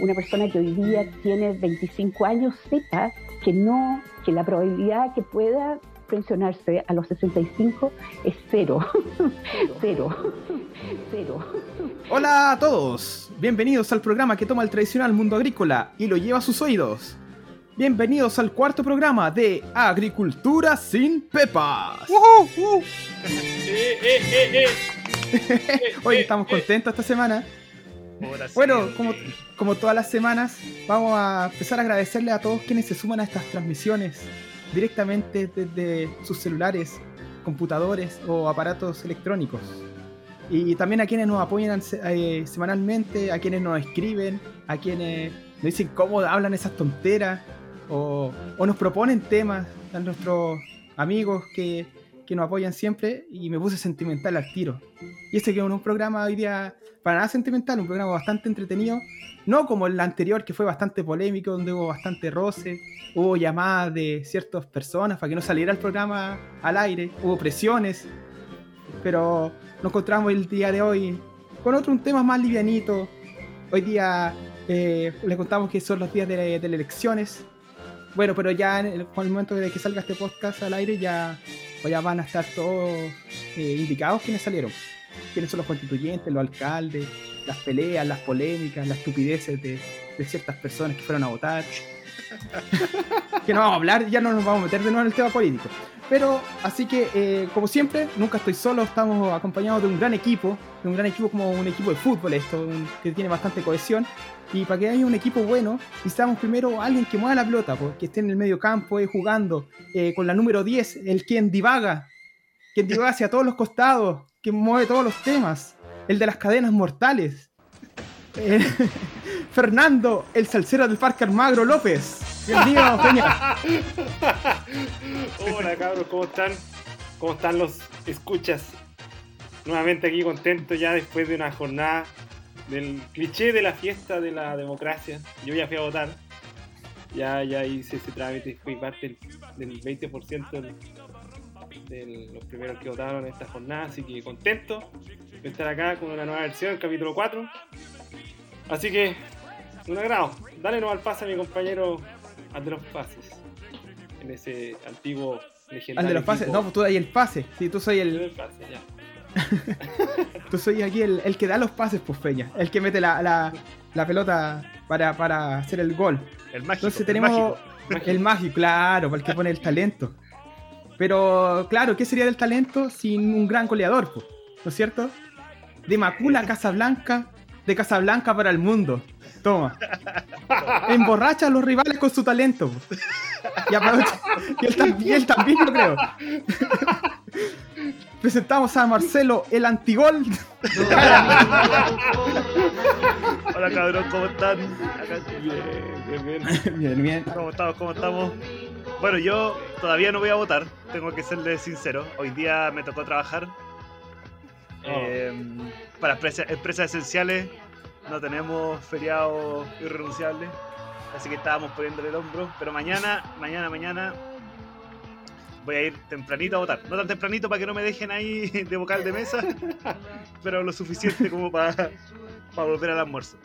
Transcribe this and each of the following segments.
una persona que hoy día tiene 25 años sepa que no, que la probabilidad que pueda pensionarse a los 65 es cero. cero. cero. Hola a todos, bienvenidos al programa que toma el tradicional mundo agrícola y lo lleva a sus oídos. Bienvenidos al cuarto programa de Agricultura sin Pepas. Hoy estamos contentos esta semana. Bueno, como, todas las semanas, vamos a empezar a agradecerle a todos quienes se suman a estas transmisiones directamente desde sus celulares, computadores o aparatos electrónicos. Y también a quienes nos apoyan eh, semanalmente, a quienes nos escriben, a quienes nos dicen cómo hablan esas tonteras o, nos proponen temas a nuestros amigos que, que, nos apoyan siempre y me puse sentimental al tiro. Y este que es un programa hoy día para nada sentimental, un programa bastante entretenido, no como el anterior que fue bastante polémico, donde hubo bastante roce, hubo llamadas de ciertas personas para que no saliera el programa al aire, hubo presiones, pero nos encontramos el día de hoy con otro un tema más livianito. Hoy día eh, les contamos que son los días de, de las elecciones, bueno, pero ya en el, momento de que salga este podcast al aire ya, pues ya van a estar todos eh, indicados quienes salieron. Quiénes son los constituyentes, los alcaldes, las peleas, las polémicas, las estupideces de, ciertas personas que fueron a votar. que no vamos a hablar, ya no nos vamos a meter de nuevo en el tema político. Pero, así que, eh, como siempre, nunca estoy solo, estamos acompañados de un gran equipo, de un gran equipo como un equipo de fútbol, esto, que tiene bastante cohesión. Y para que haya un equipo bueno, necesitamos primero alguien que mueva la pelota, que esté en el medio campo eh, jugando, eh, con la número 10, el quien divaga, quien divaga hacia todos los costados, que mueve todos los temas, el de las cadenas mortales. Fernando, el salsero del Parque Armagro López. Bienvenido, Peña. Hola cabros, ¿cómo están? ¿Cómo están los escuchas? Nuevamente aquí contento ya después de una jornada del cliché de la fiesta de la democracia. Yo ya fui a votar. Ya, ya hice ese trámite, fui parte del, 20% de los primeros que votaron en esta jornada, así que contento de estar acá con una nueva versión, el capítulo 4. Así que, un agrado. Dale no al pase a mi compañero los pases. En ese antiguo legendario. Al de los pases, no, pues tú ahí el pase. Sí, tú soy el. el pase, ya. Tú soy aquí el, que da los pases, pues Peña. El que mete la, pelota para, hacer el gol. El mágico. Entonces tenemos el mágico. claro, para el que pone el talento. Pero claro, ¿qué sería del talento sin un gran goleador? Pues? ¿No es cierto? De Macula a Casablanca, de Casablanca para el mundo. Toma. Emborracha a los rivales con su talento. Pues. Y, y él, también, él también lo creo presentamos a Marcelo, el antigol. Hola cabrón, ¿cómo están? Bien, bien, bien. bien, ¿Cómo estamos? ¿Cómo estamos? Bueno, yo todavía no voy a votar, tengo que serle sincero. Hoy día me tocó trabajar oh. eh, para empresas, empresas esenciales. No tenemos feriado irrenunciable, así que estábamos poniéndole el hombro. Pero mañana, mañana, mañana voy a ir tempranito a votar. No tan tempranito para que no me dejen ahí de vocal de mesa, pero lo suficiente como para, volver al almuerzo.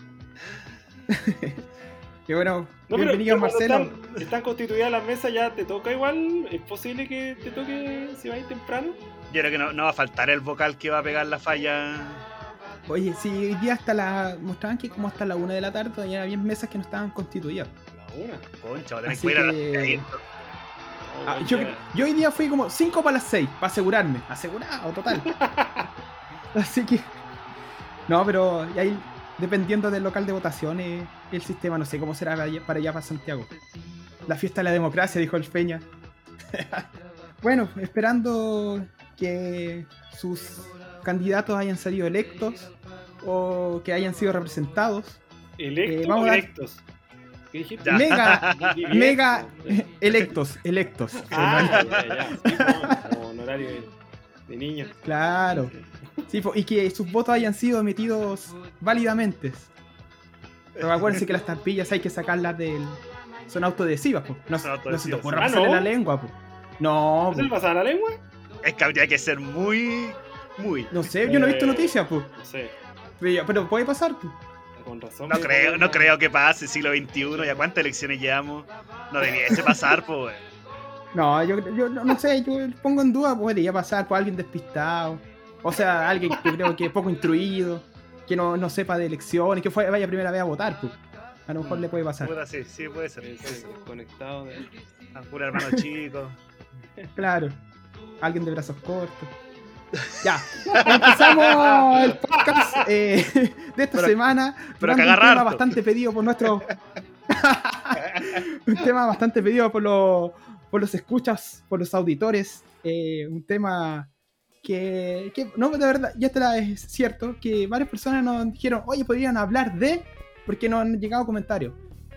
Qué bueno, bienvenido Marcelo. Están, están, constituidas las mesas, ya te toca igual. ¿Es posible que te toque si va a ir temprano? Yo creo que no, va a faltar el vocal que va a pegar la falla. Oye, si hoy día hasta la. mostraban que como hasta la una de la tarde todavía había mesas que no estaban constituidas. La una. Concha, va a tener que ir a la Ah, yo, hoy día fui como 5 para las 6, para asegurarme. Asegurado, total. Así que. No, pero ahí, dependiendo del local de votaciones, el sistema, no sé cómo será para allá, para Santiago. La fiesta de la democracia, dijo el Feña. bueno, esperando que sus candidatos hayan salido electos o que hayan sido representados. ¿Electos eh, electos? Mega, mega electos, electos. Ah, como, honorario de, niños. Claro. y que sus votos hayan sido emitidos válidamente. Pero acuérdense que las tampillas hay que sacarlas del. Son autoadhesivas, pues. No, no se te ocurra pasarle la lengua, pues. No. ¿No se le pasa la lengua? Es que habría que ser muy. Muy. No sé, yo no he visto noticias, pues. No sé. Pero, puede pasar, pues. Con razón. No creo, no creo que pase, siglo XXI, ¿ya cuántas elecciones llevamos? No debiese pasar, pues. No, yo, yo no, sé, yo pongo en duda, podría pasar por alguien despistado. O sea, alguien que creo que es poco instruido, que no, no sepa de elecciones, que fue, vaya primera vez a votar, pues. A lo mejor le puede pasar. sí, sí, puede ser. Conectado de... Un hermano chico. Claro. Alguien de brazos cortos. Ya, empezamos el podcast eh, de esta semana. Pero que un tema bastante pedido por nuestro. un tema bastante pedido por los, por los escuchas, por los auditores. Eh, un tema que, que, no, de verdad, ya está es cierto que varias personas nos dijeron, oye, podrían hablar de, porque nos han llegado comentarios.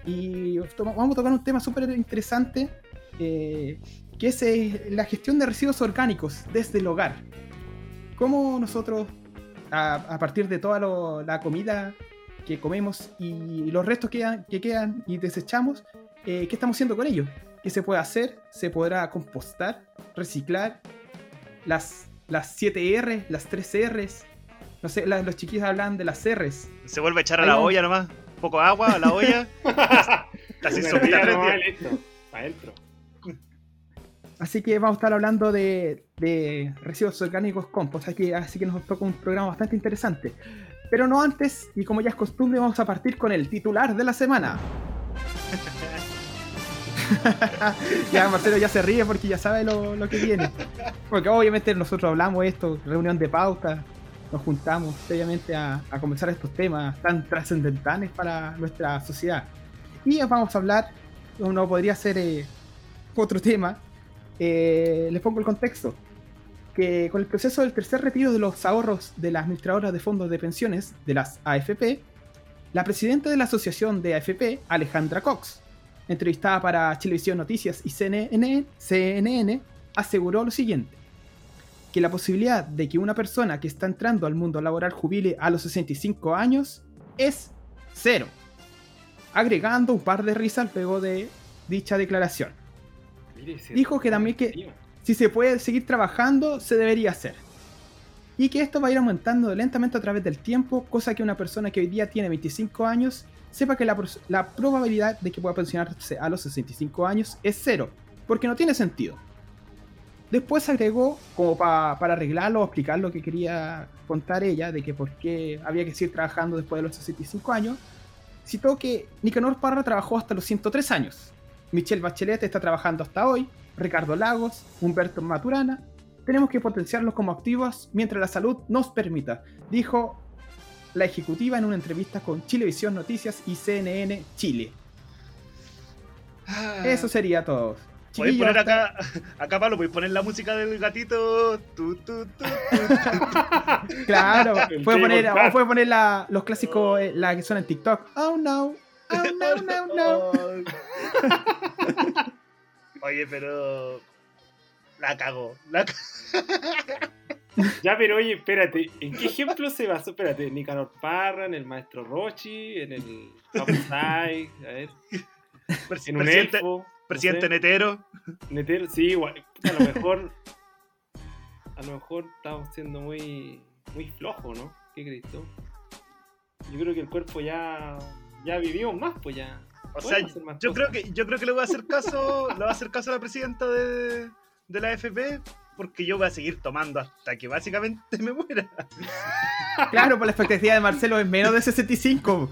Y vamos a tocar un tema súper interesante, eh, que es la gestión de residuos orgánicos desde el hogar cómo nosotros, a, partir de toda la comida que comemos y los restos que, que quedan y desechamos, eh, ¿qué estamos haciendo con ellos? ¿Qué se puede hacer? ¿Se podrá compostar? ¿Reciclar? Las, las 7 R, las 3 R's. No sé, los chiquillos hablan de las R's. Se vuelve a echar a la olla nomás. Un poco de agua a la olla. Casi sopita Adentro. Así que vamos a estar hablando de, residuos orgánicos compost, así que, así que nos toca un programa bastante interesante. Pero no antes, y como ya es costumbre, vamos a partir con el titular de la semana. ya Marcelo ya se ríe porque ya sabe lo, que viene. Porque obviamente nosotros hablamos esto, reunión de pauta, nos juntamos obviamente a, a estos temas tan trascendentales para nuestra sociedad. Y vamos a hablar, no podría ser eh, otro tema, eh, les pongo el contexto. Que con el proceso del tercer retiro de los ahorros de las administradoras de fondos de pensiones, de las AFP, la presidenta de la asociación de AFP, Alejandra Cox, entrevistada para Televisión Noticias y CNN, CNN, aseguró lo siguiente. Que la posibilidad de que una persona que está entrando al mundo laboral jubile a los 65 años es cero. Agregando un par de risas luego de dicha declaración. Dijo que también que si se puede seguir trabajando, se debería hacer. Y que esto va a ir aumentando lentamente a través del tiempo, cosa que una persona que hoy día tiene 25 años sepa que la, probabilidad de que pueda pensionarse a los 65 años es cero, porque no tiene sentido. Después agregó, como para arreglarlo o explicar lo que quería contar ella, de que por qué había que seguir trabajando después de los 65 años, citó que Nicanor Parra trabajó hasta los 103 años, Michelle Bachelet está trabajando hasta hoy, Ricardo Lagos, Humberto Maturana. Tenemos que potenciarlos como activos mientras la salud nos permita, dijo la ejecutiva en una entrevista con Chilevisión Noticias y CNN Chile. Ah. Eso sería todo. Puedes poner acá, acá Pablo, puedes poner la música del gatito. claro, puedes poner, puede poner la, los clásicos, eh, la que suena en TikTok. Oh no, Oh, no, no, no. Oye, pero. La cago. ya, pero oye, espérate. ¿En qué ejemplo se basó? Espérate, Nicanor Parra, en el maestro Rochi, en el a ver. en un presidente, presidente Netero. Netero, sí, igual. A lo mejor. A lo mejor estamos siendo muy. Muy flojo, ¿no? ¿Qué crees tú? Yo creo que el cuerpo ya ya vivimos más, pues ya. O sea, yo creo que yo creo que le voy a hacer caso, le voy a hacer caso a la presidenta de, de la AFP porque yo voy a seguir tomando hasta que básicamente me muera. Claro, por la expectativa de Marcelo es menos de 65.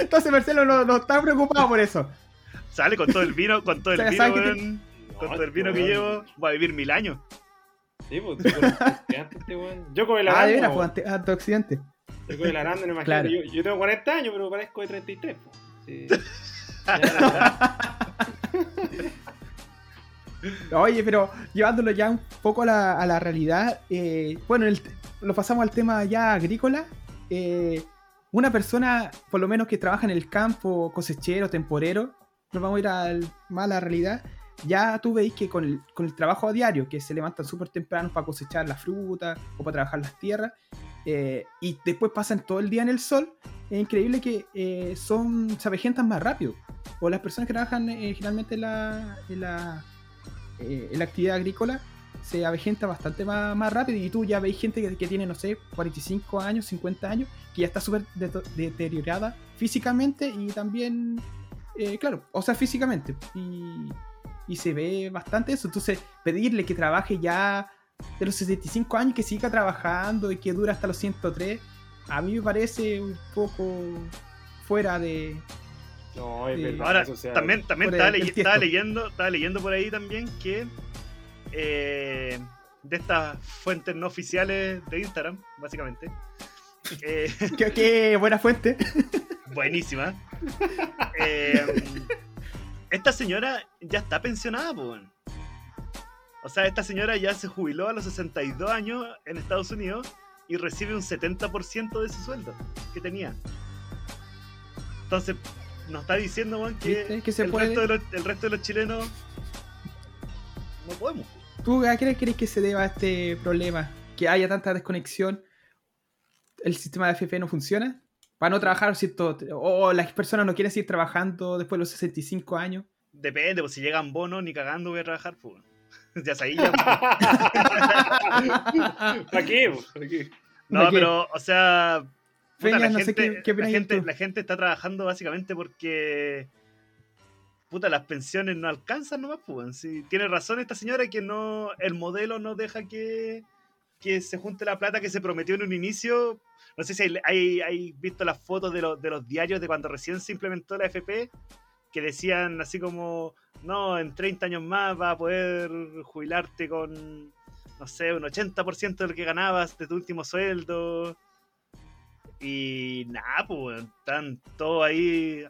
Entonces Marcelo no, está preocupado por eso. Sale con todo el vino, con todo el vino, con todo el vino que llevo, voy a vivir mil años. Sí, pues, este Yo con el Ah, de veras, pues, antioxidante. Yo el imagino. Yo, yo, tengo 40 años, pero parezco de 33. Sí. Oye, pero llevándolo ya un poco a la, a la realidad, eh, bueno, lo pasamos al tema ya agrícola. Eh, una persona, por lo menos que trabaja en el campo, cosechero, temporero, nos vamos a ir al, más a la realidad. Ya tú veis que con el, con el trabajo a diario, que se levantan súper temprano para cosechar la fruta o para trabajar las tierras, eh, y después pasan todo el día en el sol, es increíble que eh, son, se avejentan más rápido. O las personas que trabajan eh, generalmente en la, en la, actividad agrícola se avejenta bastante más, más rápido y tú ya veis gente que, que tiene, no sé, 45 años, 50 años, que ya está súper deteriorada físicamente y también, claro, o sea, físicamente. Y, y se ve bastante eso. Entonces, pedirle que trabaje ya de los 65 años, que siga trabajando y que dura hasta los 103, a mí me parece un poco fuera de. No, es verdad. Ahora, también, también estaba, leyendo, estaba leyendo por ahí también que eh, de estas fuentes no oficiales de Instagram, básicamente. Eh, ¿Qué, buena fuente. Buenísima. Eh, esta señora ya está pensionada, pues. O sea, esta señora ya se jubiló a los 62 años en Estados Unidos y recibe un 70% de su sueldo que tenía. Entonces, nos está diciendo, Juan, que, el, resto de los, chilenos no podemos. ¿Tú a qué crees que se deba a este problema? Que haya tanta desconexión, el sistema de FP no funciona para no trabajar, ¿cierto? O las personas no quieren seguir trabajando después de los 65 años. Depende, pues si llegan bonos, ni cagando voy a trabajar, pues. ya sabía. ya. ¿Para qué? No, pero, o sea. la, gente, la, gente, la gente está trabajando básicamente porque. Puta, las pensiones no alcanzan nomás, pues. Sí, tiene razón esta señora que no. El modelo no deja que. Que se junte la plata que se prometió en un inicio no sé si hay, hay, visto las fotos de, de los diarios de cuando recién se implementó la FP, que decían así como, no, en 30 años más vas a poder jubilarte con, no sé, un 80% de lo que ganabas de tu último sueldo. Y nada, pues, están todos ahí.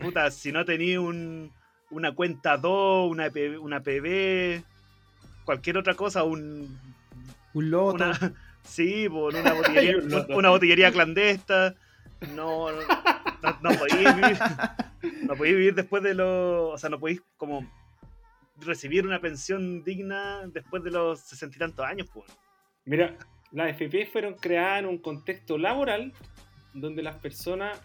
Puta, si no tenías un, una cuenta 2, una, una PB, cualquier otra cosa, un. Un loto. Sí, por una botillería, una botillería clandesta. No, no, no, podéis vivir. Después de los. O sea, no podéis como recibir una pensión digna después de los sesenta y tantos años, pues. Mira, las FP fueron creadas en un contexto laboral donde las personas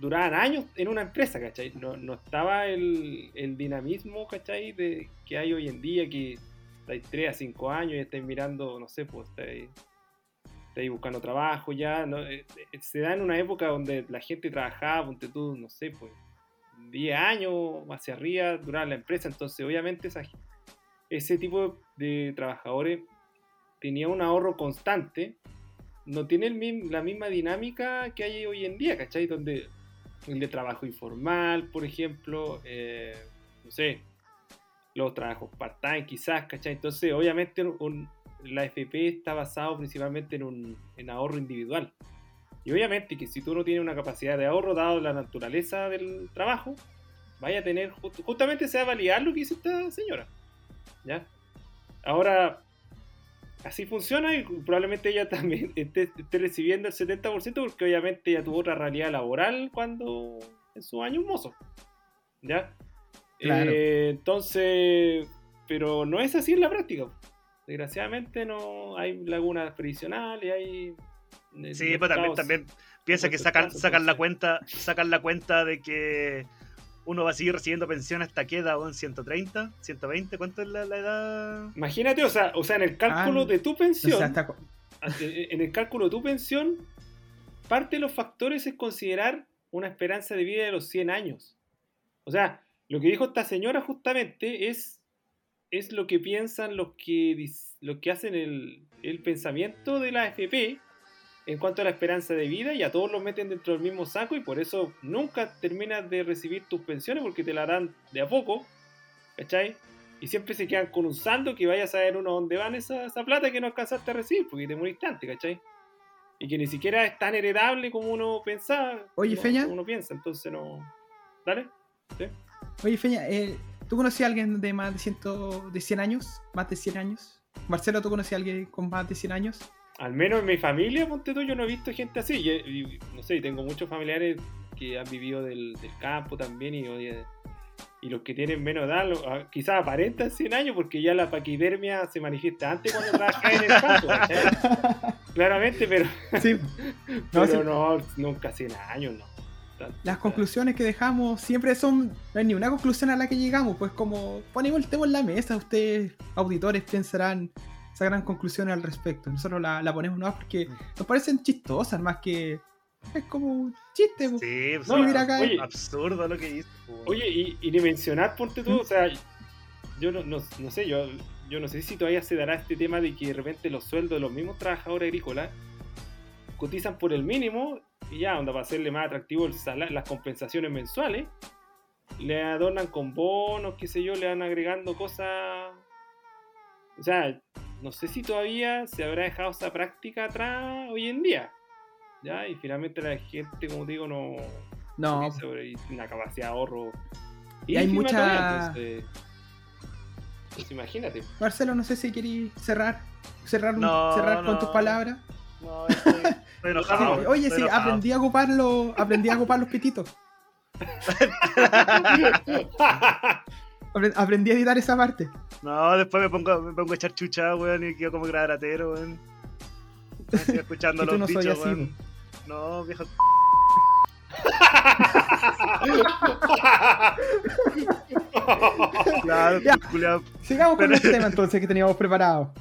duraban años en una empresa, ¿cachai? No, no estaba el, el dinamismo, ¿cachai? De, que hay hoy en día, que estáis 3 a 5 años y estáis mirando, no sé, pues estáis, buscando trabajo ya. Eh, eh, se da en una época donde la gente trabajaba, ponte tú, no sé, pues 10 años hacia arriba duraba la empresa. Entonces, obviamente, ese tipo de trabajadores tenía un ahorro constante. No tiene la misma dinámica que hay hoy en día, ¿cachai? Donde el de trabajo informal, por ejemplo, eh, no sé, los trabajos part-time quizás, ¿cachai? Entonces, obviamente la FP está basado principalmente en un en ahorro individual. Y obviamente que si tú no tienes una capacidad de ahorro, dado la naturaleza del trabajo, vaya a tener, justamente se va a validar lo que hizo esta señora. ¿Ya? Ahora, así funciona y probablemente ella también esté, recibiendo el 70% porque obviamente ella tuvo otra realidad laboral cuando en su año mozo. ¿Ya? Eh, entonces, pero no es así en la práctica. Desgraciadamente no hay lagunas previsionales, hay... Eh, sí, pues también, también piensa que sacan, sacan la cuenta, sacan la cuenta de que uno va a seguir recibiendo pensión hasta que edad, 130, 120, ¿cuánto es la, edad? Imagínate, o sea, o sea, en el cálculo ah, de tu pensión, en el cálculo de tu pensión, parte de los factores es considerar una esperanza de vida de los 100 años. O sea, lo que dijo esta señora justamente es, es lo que piensan los que, los que hacen el, el pensamiento de la AFP en cuanto a la esperanza de vida y a todos los meten dentro del mismo saco y por eso nunca terminas de recibir tus pensiones porque te la dan de a poco, ¿cachai? Y siempre se quedan con un saldo que vaya a saber uno dónde van esa, esa plata que no alcanzaste a recibir porque te moriste antes, ¿cachai? Y que ni siquiera es tan heredable como uno pensaba. Oye, Feña. Como uno piensa, entonces no. ¿Dale? ¿Sí? Oye, Feña, eh, ¿tú conocías a alguien de más de, ciento, de 100 años? ¿Más de 100 años? Marcelo, ¿tú conocías a alguien con más de 100 años? Al menos en mi familia, ponte tú, yo no he visto gente así. Y, no sé, tengo muchos familiares que han vivido del, campo también y, y los que tienen menos edad, ah, quizás aparentan 100 años porque ya la paquidermia se manifiesta antes cuando trabajas en el campo. Claramente, pero, sí. pero no, nunca 100 años, no. Las conclusiones que dejamos siempre son. No hay ni una conclusión a la que llegamos, pues como ponemos el tema en la mesa, ustedes, auditores, pensarán, sacarán conclusiones al respecto. Nosotros la, la ponemos no porque nos parecen chistosas más que. Es como un chiste, pues. Sí, pues, no, mira acá. Oye, absurdo lo que dice. Pues. Oye, y, y ni mencionar, ponte tú, o sea, yo no, no, no sé, yo, yo no sé si todavía se dará este tema de que de repente los sueldos de los mismos trabajadores agrícolas cotizan por el mínimo y ya, onda, para hacerle más atractivo el las compensaciones mensuales, le adornan con bonos, qué sé yo, le van agregando cosas. O sea, no sé si todavía se habrá dejado esa práctica atrás hoy en día. ¿Ya? Y finalmente la gente, como digo, no. No. Sobre una capacidad de ahorro. Y, hay mucha. pues imagínate. Marcelo, no sé si queréis cerrar. Cerrar, cerrar con tus palabras. No, estoy, enojado. oye, sí, aprendí a ocuparlo, aprendí a ocupar los pititos. aprendí a editar esa parte. No, después me pongo, me pongo a echar chucha, weón, y quedo como gradratero, weón. Estoy escuchando los no bichos, weón. No, viejo. claro, ya, sigamos con el tema entonces que teníamos preparado.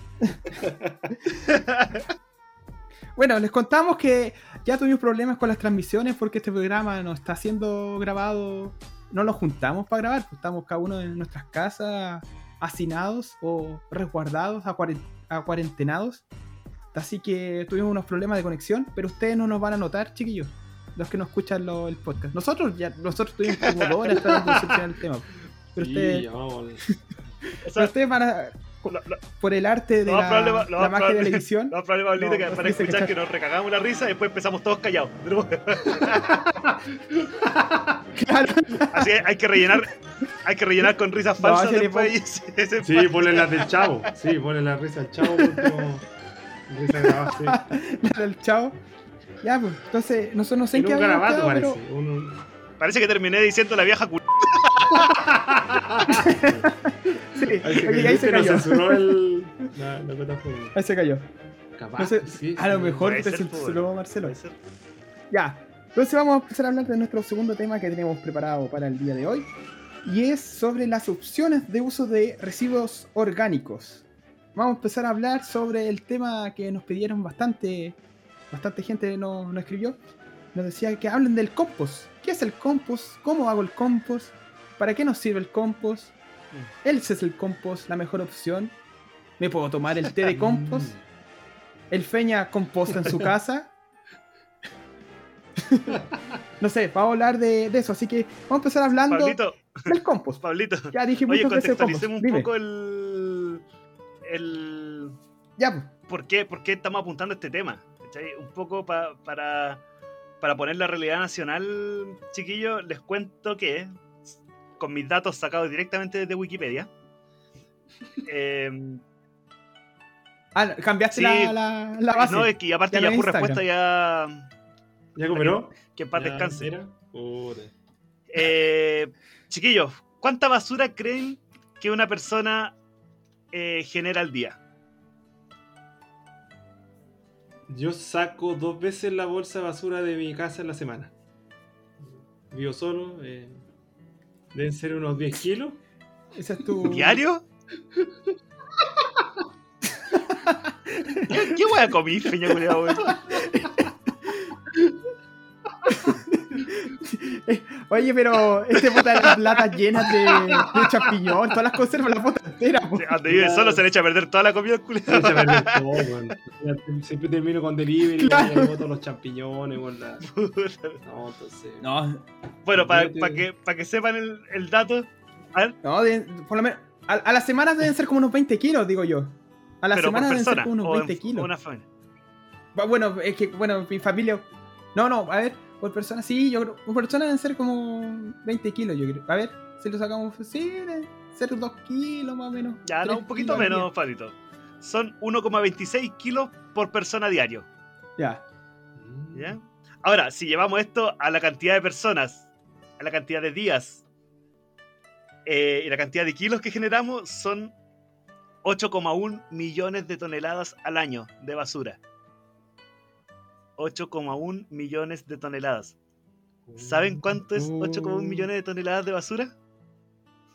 Bueno, les contamos que ya tuvimos problemas con las transmisiones porque este programa no está siendo grabado. No lo juntamos para grabar, pues estamos cada uno en nuestras casas hacinados o resguardados, a cuarentenados. Así que tuvimos unos problemas de conexión, pero ustedes no nos van a notar, chiquillos, los que nos escuchan el podcast. Nosotros ya nosotros tuvimos como dos horas tratando de el tema. Pero ustedes, pero ustedes van a, por el arte de la, la magia de la edición. No, problema, Pablito, que para escuchar que, nos recagamos la risa y después empezamos todos callados. claro. Así que hay que rellenar, hay que rellenar con risas falsas después. sí, ponle las del chavo. Sí, ponle la risa del chavo. risa grabada, sí. La del chavo. Ya, pues, entonces, nosotros no sé en qué garabato parece. Pero... Parece que terminé diciendo la vieja culo sí, ahí, se cayó. Ahí se cayó. a lo mejor te censuró Marcelo. Ya. Entonces vamos a empezar a hablar de nuestro segundo tema que tenemos preparado para el día de hoy. Y es sobre las opciones de uso de residuos orgánicos. Vamos a empezar a hablar sobre el tema que nos pidieron bastante, bastante gente nos, nos escribió. Nos decía que hablen del compost. ¿Qué es el compost? ¿Cómo hago el compost? ¿Para qué nos sirve el compost? Mm. ¿El compost la mejor opción? ¿Me puedo tomar el té de compost? ¿El Feña composta en su casa? no sé, vamos a hablar de, eso, así que vamos a empezar hablando del compost. Pablito, ya dije Oye, contextualicemos un poco el, el... Ya, pues. ¿Por qué, ¿Por qué estamos apuntando a este tema? Un poco para, para poner la realidad nacional, chiquillos, les cuento que con mis datos sacados directamente desde Wikipedia. eh, ah, cambiaste la, la, base. No, es que aparte ya, por respuesta ya. ¿Ya cooperó? Que en paz descanse. Eh, chiquillos, ¿cuánta basura creen que una persona eh, genera al día? Yo saco dos veces la bolsa de basura de mi casa en la semana. Vivo solo, eh, Deben ser unos 10 kilos. ¿Ese es tu. ¿Diario? ¿Qué, qué voy a comer, feña culiado, Oye, pero este bota de las latas llenas de, de champiñón, todas las conservas, la bota entera. Donde vive solo se le echa a perder toda la comida culiada. Se echa a perder todo, Siempre termino con delivery claro. y boto los champiñones, la... No, entonces. No. Bueno, para que, que sepan el, el dato. No, por lo menos. A, las semanas deben ser como unos 20 kilos, digo yo. A las semanas deben ser como unos 20 kilos. Una familia. Bueno, es que, bueno, mi familia. No, no, a ver por persona, sí, yo creo. Por persona deben ser como 20 kilos, yo creo. A ver, si lo sacamos, sí, deben ser 2 kilos más o menos. Ya, no, un poquito menos, Fadito. Son 1,26 kilos por persona diario. Ya. ¿Ya? Ahora, si llevamos esto a la cantidad de personas, a la cantidad de días eh, y la cantidad de kilos que generamos, son 8,1 millones de toneladas al año de basura. 8,1 millones de toneladas. ¿Saben cuánto es 8,1 millones de toneladas de basura?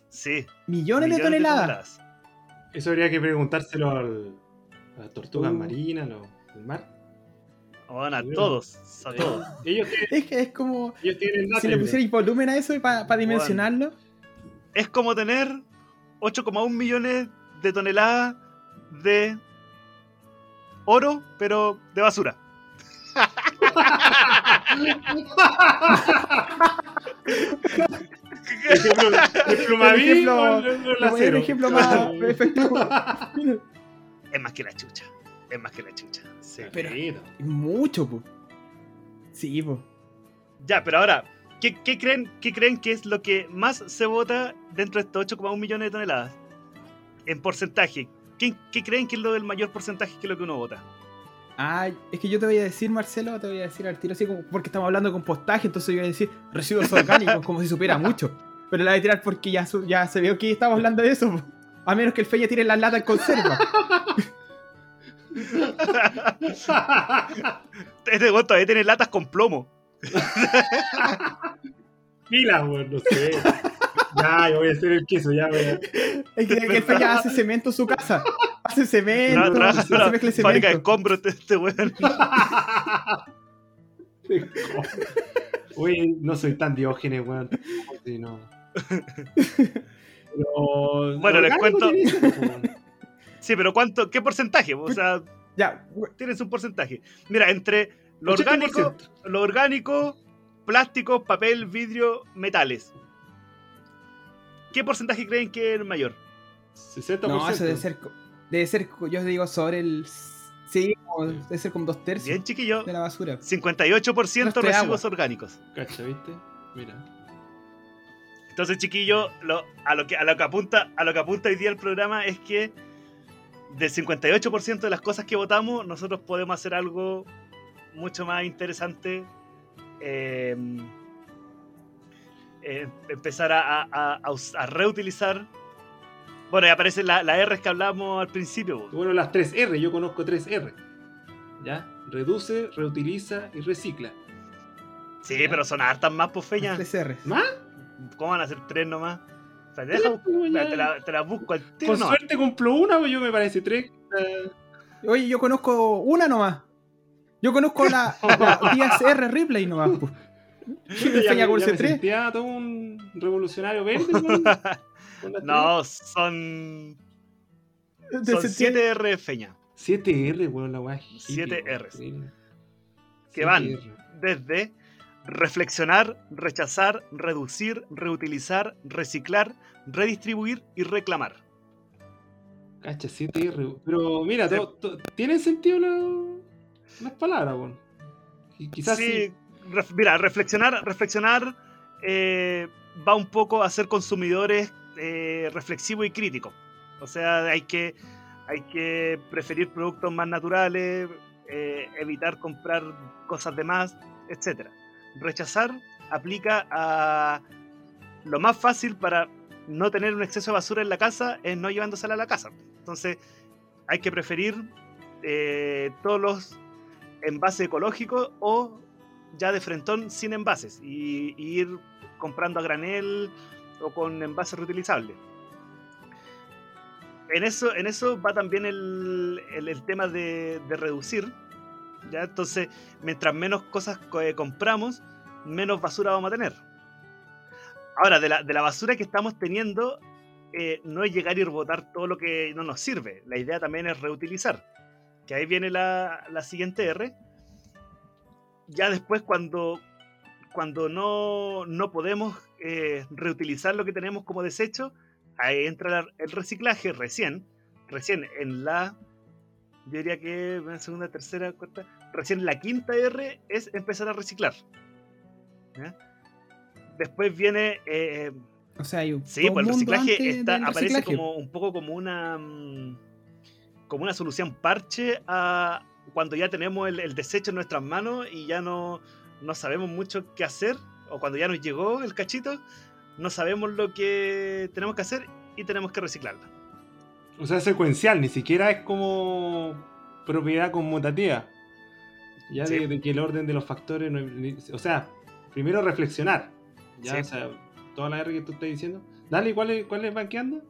Sí. ¿Millones, de, toneladas? Eso habría que preguntárselo al, a las tortugas uh. marinas, al mar. Bueno, a todos, a todos. es que es como. si le pusierais volumen a eso para dimensionarlo. es como tener 8,1 millones de toneladas de oro, pero de basura. El ejemplo, más Es más que la chucha. Es más que la chucha. Sí. Pero mucho, po. Sí, po. Ya, pero ahora, ¿qué, creen, ¿qué creen que es lo que más se vota dentro de estos 8,1 millones de toneladas? En porcentaje. ¿Qué, ¿Qué creen que es lo del mayor porcentaje que es lo que uno vota? Ah, es que yo te voy a decir, Marcelo, te voy a decir al tiro así como porque estamos hablando de compostaje, entonces yo voy a decir residuos orgánicos, como si supiera mucho. Pero la voy a tirar porque ya, ya se vio que estamos hablando de eso. A menos que el Feña tire las latas en conserva. este güey todavía tiene latas con plomo. Pilas, güey, no sé. Ya, yo voy a hacer el queso, ya, güey. Es que, el Feña hace cemento en su casa. Hace cemento. No, trabaja hace cemento. fábrica de escombros este, este weón. Oye, no soy tan diógenes, weón. Sí, no. bueno, les cuento. sí, pero ¿cuánto? ¿Qué porcentaje? O sea, ya. tienes un porcentaje. Mira, entre lo orgánico, lo orgánico, plástico, papel, vidrio, metales. ¿Qué porcentaje creen que es el mayor? 60%. No, eso debe ser, debe ser, yo digo, sobre el... Sí, debe ser como dos tercios Bien, chiquillo. de la basura. 58% residuos orgánicos. Cacha, ¿viste? Mira. Entonces, chiquillo, a, lo que, a, lo que apunta, a lo que apunta hoy día el programa es que del 58% de las cosas que votamos, nosotros podemos hacer algo mucho más interesante. Em, eh, empezar a, reutilizar. Bueno, y aparecen las la R que hablamos al principio. Bueno, las 3 R, yo conozco 3 R. ¿Ya? Reduce, reutiliza y recicla. Sí, pero son hartas más, pues feñas. 3 R. ¿Más? ¿Cómo van a ser tres nomás? te, la, te, la, busco al tiro. Con suerte cumplo una, pues yo me parece tres. Oye, yo conozco una nomás. Yo conozco la, la R Ripley nomás. Pues. ¿Qué ya, con ese 3? todo un revolucionario verde, No, son. Son 7 R feña. 7 R, weón, la weá. 7 R. Que van desde reflexionar, rechazar, reducir, reutilizar, reciclar, redistribuir y reclamar. Cacha, sí, pero mira, tiene sentido las palabras, bueno. Quizás sí. Mira, reflexionar, reflexionar eh, va un poco a ser consumidores eh, reflexivos y críticos. O sea, hay que, hay que preferir productos más naturales, eh, evitar comprar cosas de más, etcétera rechazar aplica a lo más fácil para no tener un exceso de basura en la casa es no llevándosela a la casa. Entonces hay que preferir eh, todos los envases ecológicos o ya de frentón sin envases y, ir comprando a granel o con envases reutilizables. En eso, en eso va también el, tema de, de reducir, ¿ya? Entonces, mientras menos cosas eh, compramos, menos basura vamos a tener. Ahora, de la, basura que estamos teniendo, eh, no es llegar y botar todo lo que no nos sirve. La idea también es reutilizar. Que ahí viene la, siguiente R. Ya después, cuando, cuando no, no podemos eh, reutilizar lo que tenemos como desecho, ahí entra el reciclaje recién. Recién en la yo diría que en segunda, tercera, cuarta, recién la quinta R es empezar a reciclar. Después viene. Eh, o sea, hay un sí, pues el reciclaje, aparece como un poco como una. Mm, como una solución parche a cuando ya tenemos el, desecho en nuestras manos y ya no, no sabemos mucho qué hacer, o cuando ya nos llegó el cachito, no sabemos lo que tenemos que hacer y tenemos que reciclarla. O sea, secuencial, ni siquiera es como propiedad conmutativa. Ya de, que el orden de los factores, o sea, primero reflexionar. Ya, o sea, toda la R que tú estás diciendo. Dale, ¿cuál es, cuál es banqueando?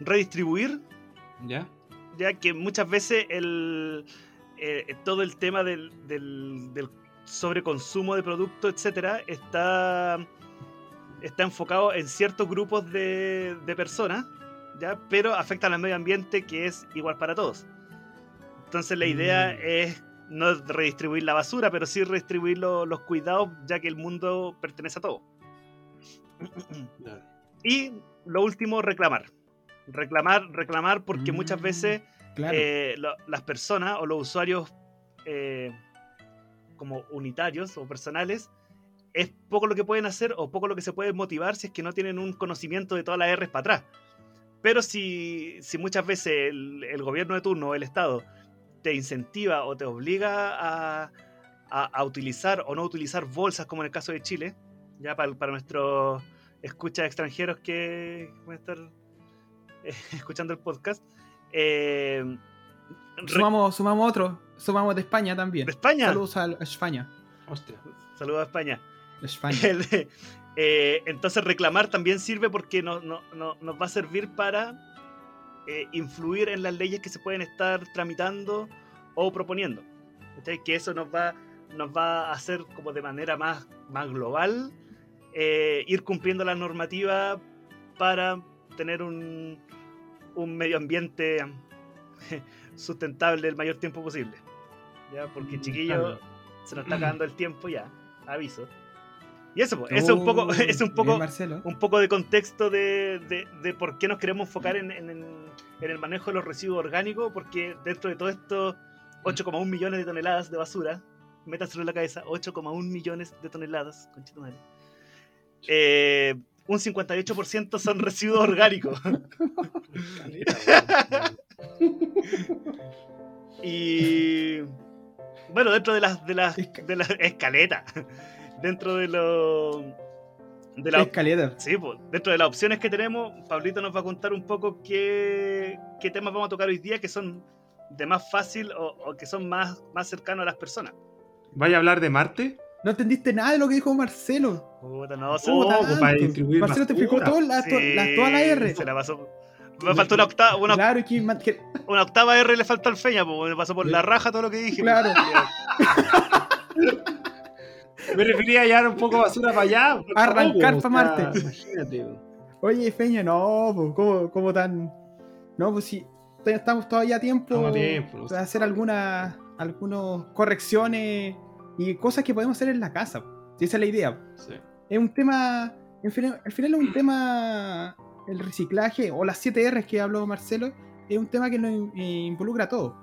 Redistribuir. Ya. Ya que muchas veces el, eh, todo el tema del, sobreconsumo de productos, etcétera, está, está enfocado en ciertos grupos de, personas, ¿ya? pero afecta al medio ambiente que es igual para todos. Entonces la idea mm. es no redistribuir la basura, pero sí redistribuir los cuidados, ya que el mundo pertenece a todo. y lo último, reclamar. Reclamar, reclamar, porque muchas mm, eh, las personas o los usuarios eh, como unitarios o personales es poco lo que pueden hacer o poco lo que se puede motivar si es que no tienen un conocimiento de todas las R's para atrás. Pero si, si muchas veces el, gobierno de turno o el Estado te incentiva o te obliga a, a, utilizar o no utilizar bolsas, como en el caso de Chile, ya para, para nuestros escuchas extranjeros que van a estar eh, escuchando el podcast. Eh, sumamos, sumamos otro, sumamos de España también. ¿De España? Saludos a España. Hostia. Saludos a España. España. Eh, entonces reclamar también sirve porque no, no, no, nos va a servir para eh, influir en las leyes que se pueden estar tramitando o proponiendo. Que eso nos va, nos va a hacer como de manera más, más global eh, ir cumpliendo la normativa para tener un, un medio ambiente sustentable el mayor tiempo posible. ¿ya? Porque mm, chiquillo, se nos está acabando el tiempo ya, aviso. Y eso, eso es un poco, es un poco, un poco de contexto de, de, por qué nos queremos enfocar en, en, en, el manejo de los residuos orgánicos, porque dentro de todo esto, 8,1 millones de toneladas de basura, métaselo en la cabeza, 8,1 millones de toneladas, conchito madre. Eh, un 58% son residuos orgánicos. y bueno, dentro de las de las de las escaletas dentro de lo. De la, escalera. Sí, pues, dentro de las opciones que tenemos, Pablito nos va a contar un poco qué, qué temas vamos a tocar hoy día que son de más fácil o, que son más, más cercanos a las personas. ¿Vaya a hablar de Marte? No entendiste nada de lo que dijo Marcelo. Puta, no, para distribuir Marcelo te explicó todo, la, toda la R. Se la pasó. Me faltó una octava. Una, claro, una octava R le falta al Feña, pues me pasó por la raja todo lo que dije. Claro. Me refería a llevar un poco basura para allá. Arrancar para Marte. Imagínate. Oye, Feña, no, pues, ¿cómo, ¿cómo, tan.? No, pues si estamos todavía a tiempo, tiempo de hacer algunas algunas correcciones y cosas que podemos hacer en la casa. Si esa es la idea. Sí. Es un tema. al final es un tema. El reciclaje o las 7 R's que habló Marcelo es un tema que nos involucra a todos.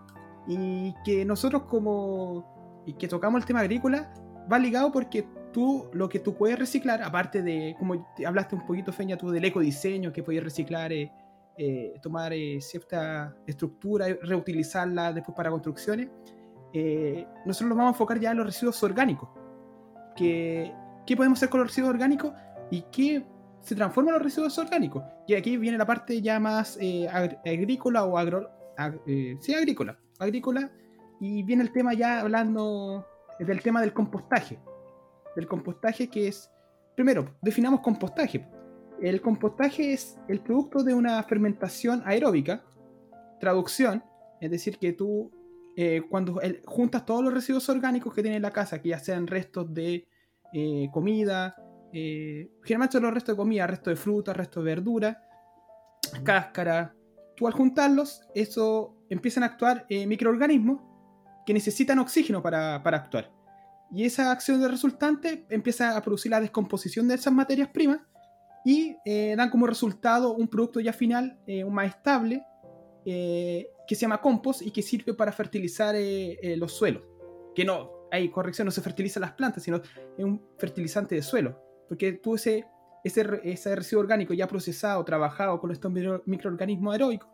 Y que nosotros, como. y que tocamos el tema agrícola, va ligado porque tú, lo que tú puedes reciclar, aparte de, como hablaste un poquito, Feña, tú del ecodiseño, que puedes reciclar, eh, eh, tomar eh, cierta estructura reutilizarla después para construcciones, nosotros nos vamos a enfocar ya en los residuos orgánicos. Que, ¿Qué podemos hacer con los residuos orgánicos y qué se transforman los residuos orgánicos? Y aquí viene la parte ya más agrícola o agro... sí, agrícola. Agrícola. Y viene el tema ya hablando del tema del compostaje. Del compostaje que es, primero, definamos compostaje. El compostaje es el producto de una fermentación aeróbica, traducción, es decir, que tú eh, cuando juntas todos los residuos orgánicos que tiene la casa, que ya sean restos de eh, comida, eh, generalmente los restos de comida, restos de fruta, restos de verdura, cáscara, tú al juntarlos, eso empiezan a actuar microorganismos que necesitan oxígeno para, actuar. Y esa acción de resultante empieza a producir la descomposición de esas materias primas y eh, dan como resultado un producto ya final, eh, un más estable, eh, que se llama compost y que sirve para fertilizar los suelos. Que no, hay corrección, no se fertiliza las plantas, sino es un fertilizante de suelo. Porque tú ese, ese, ese residuo orgánico ya procesado, trabajado con estos microorganismos aeróbicos,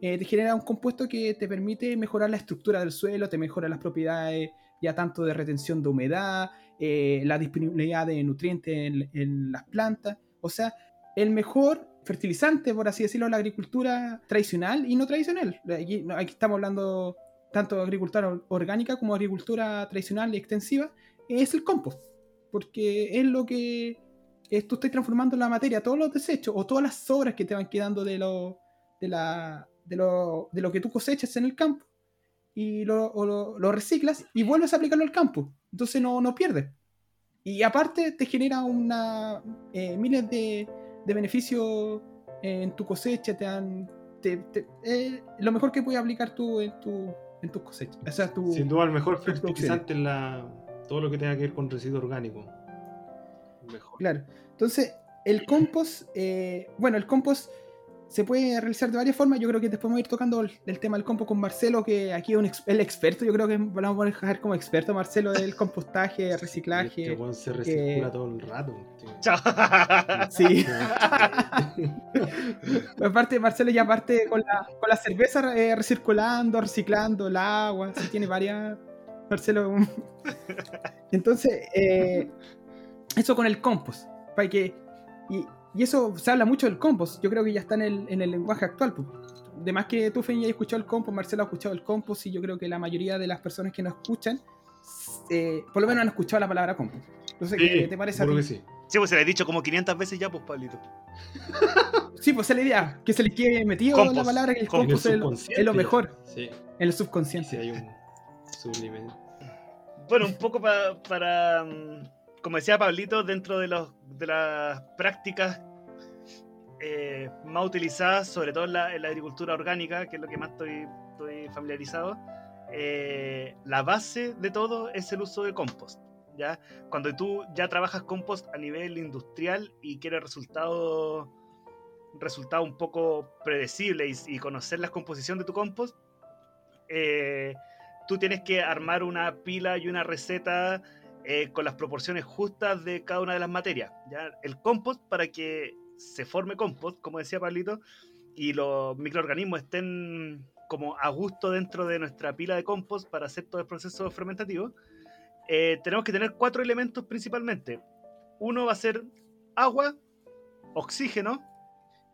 eh, te genera un compuesto que te permite mejorar la estructura del suelo, te mejora las propiedades ya tanto de retención de humedad, eh, la disponibilidad de nutrientes en, las plantas. O sea, el mejor fertilizante, por así decirlo, de la agricultura tradicional y no tradicional. Aquí, aquí estamos hablando tanto de agricultura orgánica como agricultura tradicional y extensiva, es el compost. porque es lo que tú estás transformando en la materia, todos los desechos o todas las sobras que te van quedando de lo, de la, de lo, de lo que tú cosechas en el campo y lo, lo, reciclas y vuelves a aplicarlo al campo. Entonces no, no pierdes. Y aparte te genera una eh, miles de, de beneficios en tu cosecha, te dan eh, lo mejor que puedes aplicar tú en tu en tus cosechas. O sea, tu, Sin duda el mejor fertilizante en la, todo lo que tenga que ver con residuo orgánico. Mejor. Claro. Entonces, el compost, eh, bueno, el compost se puede realizar de varias formas. Yo creo que después vamos a ir tocando el, tema del compost con Marcelo, que aquí es el experto. Yo creo que vamos a dejar como experto Marcelo del compostaje, reciclaje. Este se recicla todo el rato. Sí. aparte, Marcelo ya parte con la, con la cerveza eh, recirculando, reciclando el agua. Sí, tiene varias. Marcelo. Entonces, eh, eso con el compost. Para que. Y, y eso se habla mucho del compost. Yo creo que ya está en el, en el lenguaje actual. Pues. De más que tú, Feña, hayas escuchado el compost, Marcelo ha escuchado el compost, y yo creo que la mayoría de las personas que nos escuchan, eh, por lo menos han escuchado la palabra compost. Entonces, ¿qué te parece a ti? sí. sí, pues se le ha dicho como 500 veces ya, pues, Pablito. sí, pues es la idea, que se le quede metido la palabra que el compost, es, lo mejor. Sí. En el subconsciente. Sí, hay un sublimen. Bueno, un poco para mm, como decía Pablito, dentro de, los, de las prácticas eh, más utilizadas, sobre todo en la, agricultura orgánica, que es lo que más estoy, estoy familiarizado, eh, la base de todo es el uso de compost. ¿ya? Cuando tú ya trabajas compost a nivel industrial y quieres resultados resultado un poco predecibles y, conocer la composición de tu compost, eh, tú tienes que armar una pila y una receta eh, con las proporciones justas de cada una de las materias. ¿ya? El compost, para que se forme compost, como decía Pablito, y los microorganismos estén como a gusto dentro de nuestra pila de compost para hacer todo el proceso fermentativo, eh, tenemos que tener cuatro elementos principalmente. Uno va a ser agua, oxígeno,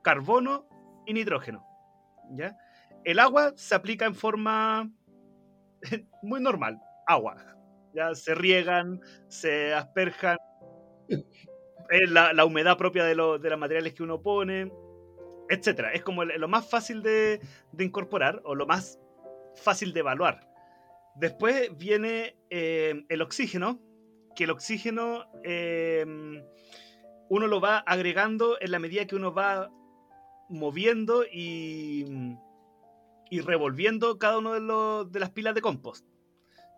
carbono y nitrógeno. ¿ya? El agua se aplica en forma muy normal, agua ya se riegan, se asperjan, es la, humedad propia de, los materiales que uno pone, etc. Es como lo más fácil de, incorporar o lo más fácil de evaluar. Después viene eh, el oxígeno, que el oxígeno em, uno lo va agregando en la medida que uno va moviendo y, y revolviendo cada uno de, de las pilas de compost.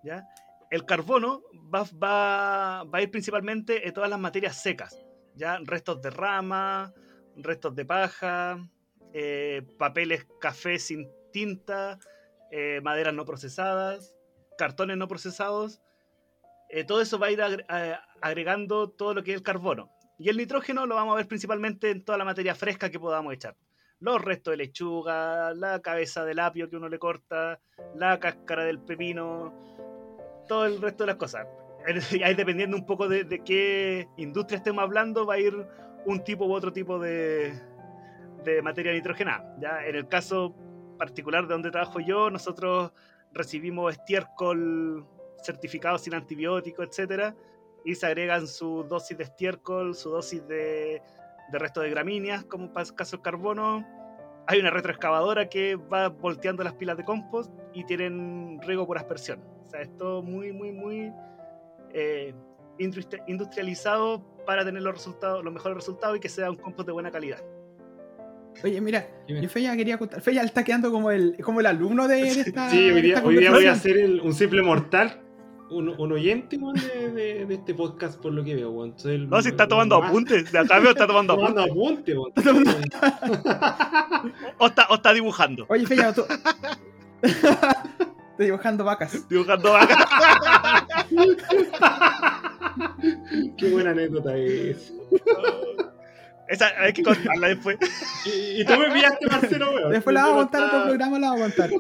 ¿ya? El carbono va, a ir principalmente en todas las materias secas, ya restos de rama, restos de paja, eh, papeles café sin tinta, eh, maderas no procesadas, cartones no procesados. Eh, todo eso va a ir agregando todo lo que es el carbono. Y el nitrógeno lo vamos a ver principalmente en toda la materia fresca que podamos echar. Los restos de lechuga, la cabeza del apio que uno le corta, la cáscara del pepino, todo el resto de las cosas. Ahí dependiendo un poco de, qué industria estemos hablando, va a ir un tipo u otro tipo de, de materia nitrogenada. ¿ya? En el caso particular de donde trabajo yo, nosotros recibimos estiércol certificado sin antibióticos, etcétera, y se agregan su dosis de estiércol, su dosis de, de resto de gramíneas, como para el caso del carbono. Hay una retroexcavadora que va volteando las pilas de compost y tienen riego por aspersión. O sea, es todo muy, muy, muy eh, industrializado para tener los resultados, los mejores resultados y que sea un compost de buena calidad. Oye, mira, yo Feya quería contar. Feya está quedando como el, como el alumno de, esta. Sí, hoy día, voy a hacer un simple mortal. Un, un oyente de, de, este podcast, por lo que veo. no, si está tomando apuntes. De acá veo está tomando apuntes. o, está, o está dibujando. Oye, Feya, tú. dibujando vacas. Dibujando vacas. Qué buena anécdota es. Esa hay que contarla después. Y, tú me pillaste, Marcelo, weón. Después la vamos a contar otro programa, la vamos a contar.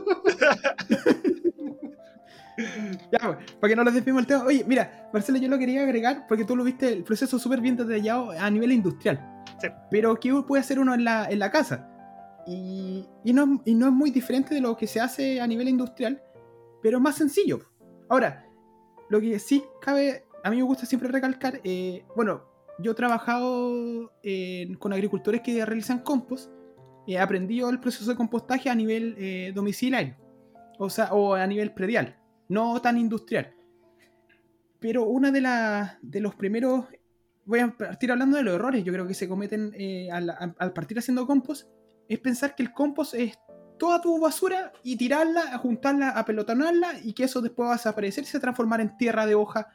ya, pues, para que no les despimos el tema. Oye, mira, Marcelo, yo lo quería agregar porque tú lo viste el proceso súper bien detallado a nivel industrial. Sí. Pero ¿qué puede hacer uno en la, en la casa? Y, y, no, y no es muy diferente de lo que se hace a nivel industrial, pero más sencillo. Ahora, lo que sí cabe a mí me gusta siempre recalcar, eh, bueno, yo he trabajado con agricultores que realizan compost, he aprendido el proceso de compostaje a nivel eh, domiciliario, o sea, o a nivel predial, no tan industrial. Pero una de, las de los primeros, voy a partir hablando de los errores, yo creo que se cometen eh, al, al, partir haciendo compost, es pensar que el compost es toda tu basura y tirarla, juntarla, apelotonarla y que eso después va a desaparecer y se transformar en tierra de hoja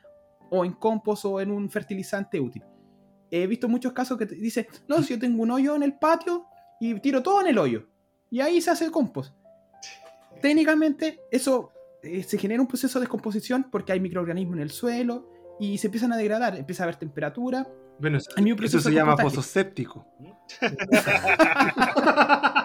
o en compost o en un fertilizante útil. He visto muchos casos que te dicen, no, si yo tengo un hoyo en el patio y tiro todo en el hoyo. Y ahí se hace el compost. Técnicamente eso eh, se genera un proceso de descomposición porque hay microorganismos en el suelo y se empiezan a degradar, empieza a haber temperatura. Bueno, eso, se llama séptico.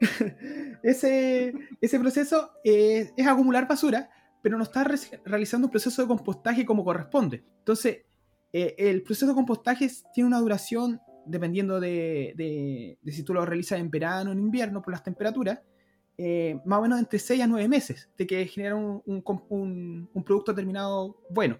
ese, ese proceso es acumular basura, pero no está realizando un proceso de compostaje como corresponde. Entonces, eh, el proceso de compostaje tiene una duración, dependiendo de, si tú lo realizas en verano o en invierno por las temperaturas, eh, más o menos entre 6 a 9 meses de que genera un, un, producto terminado bueno.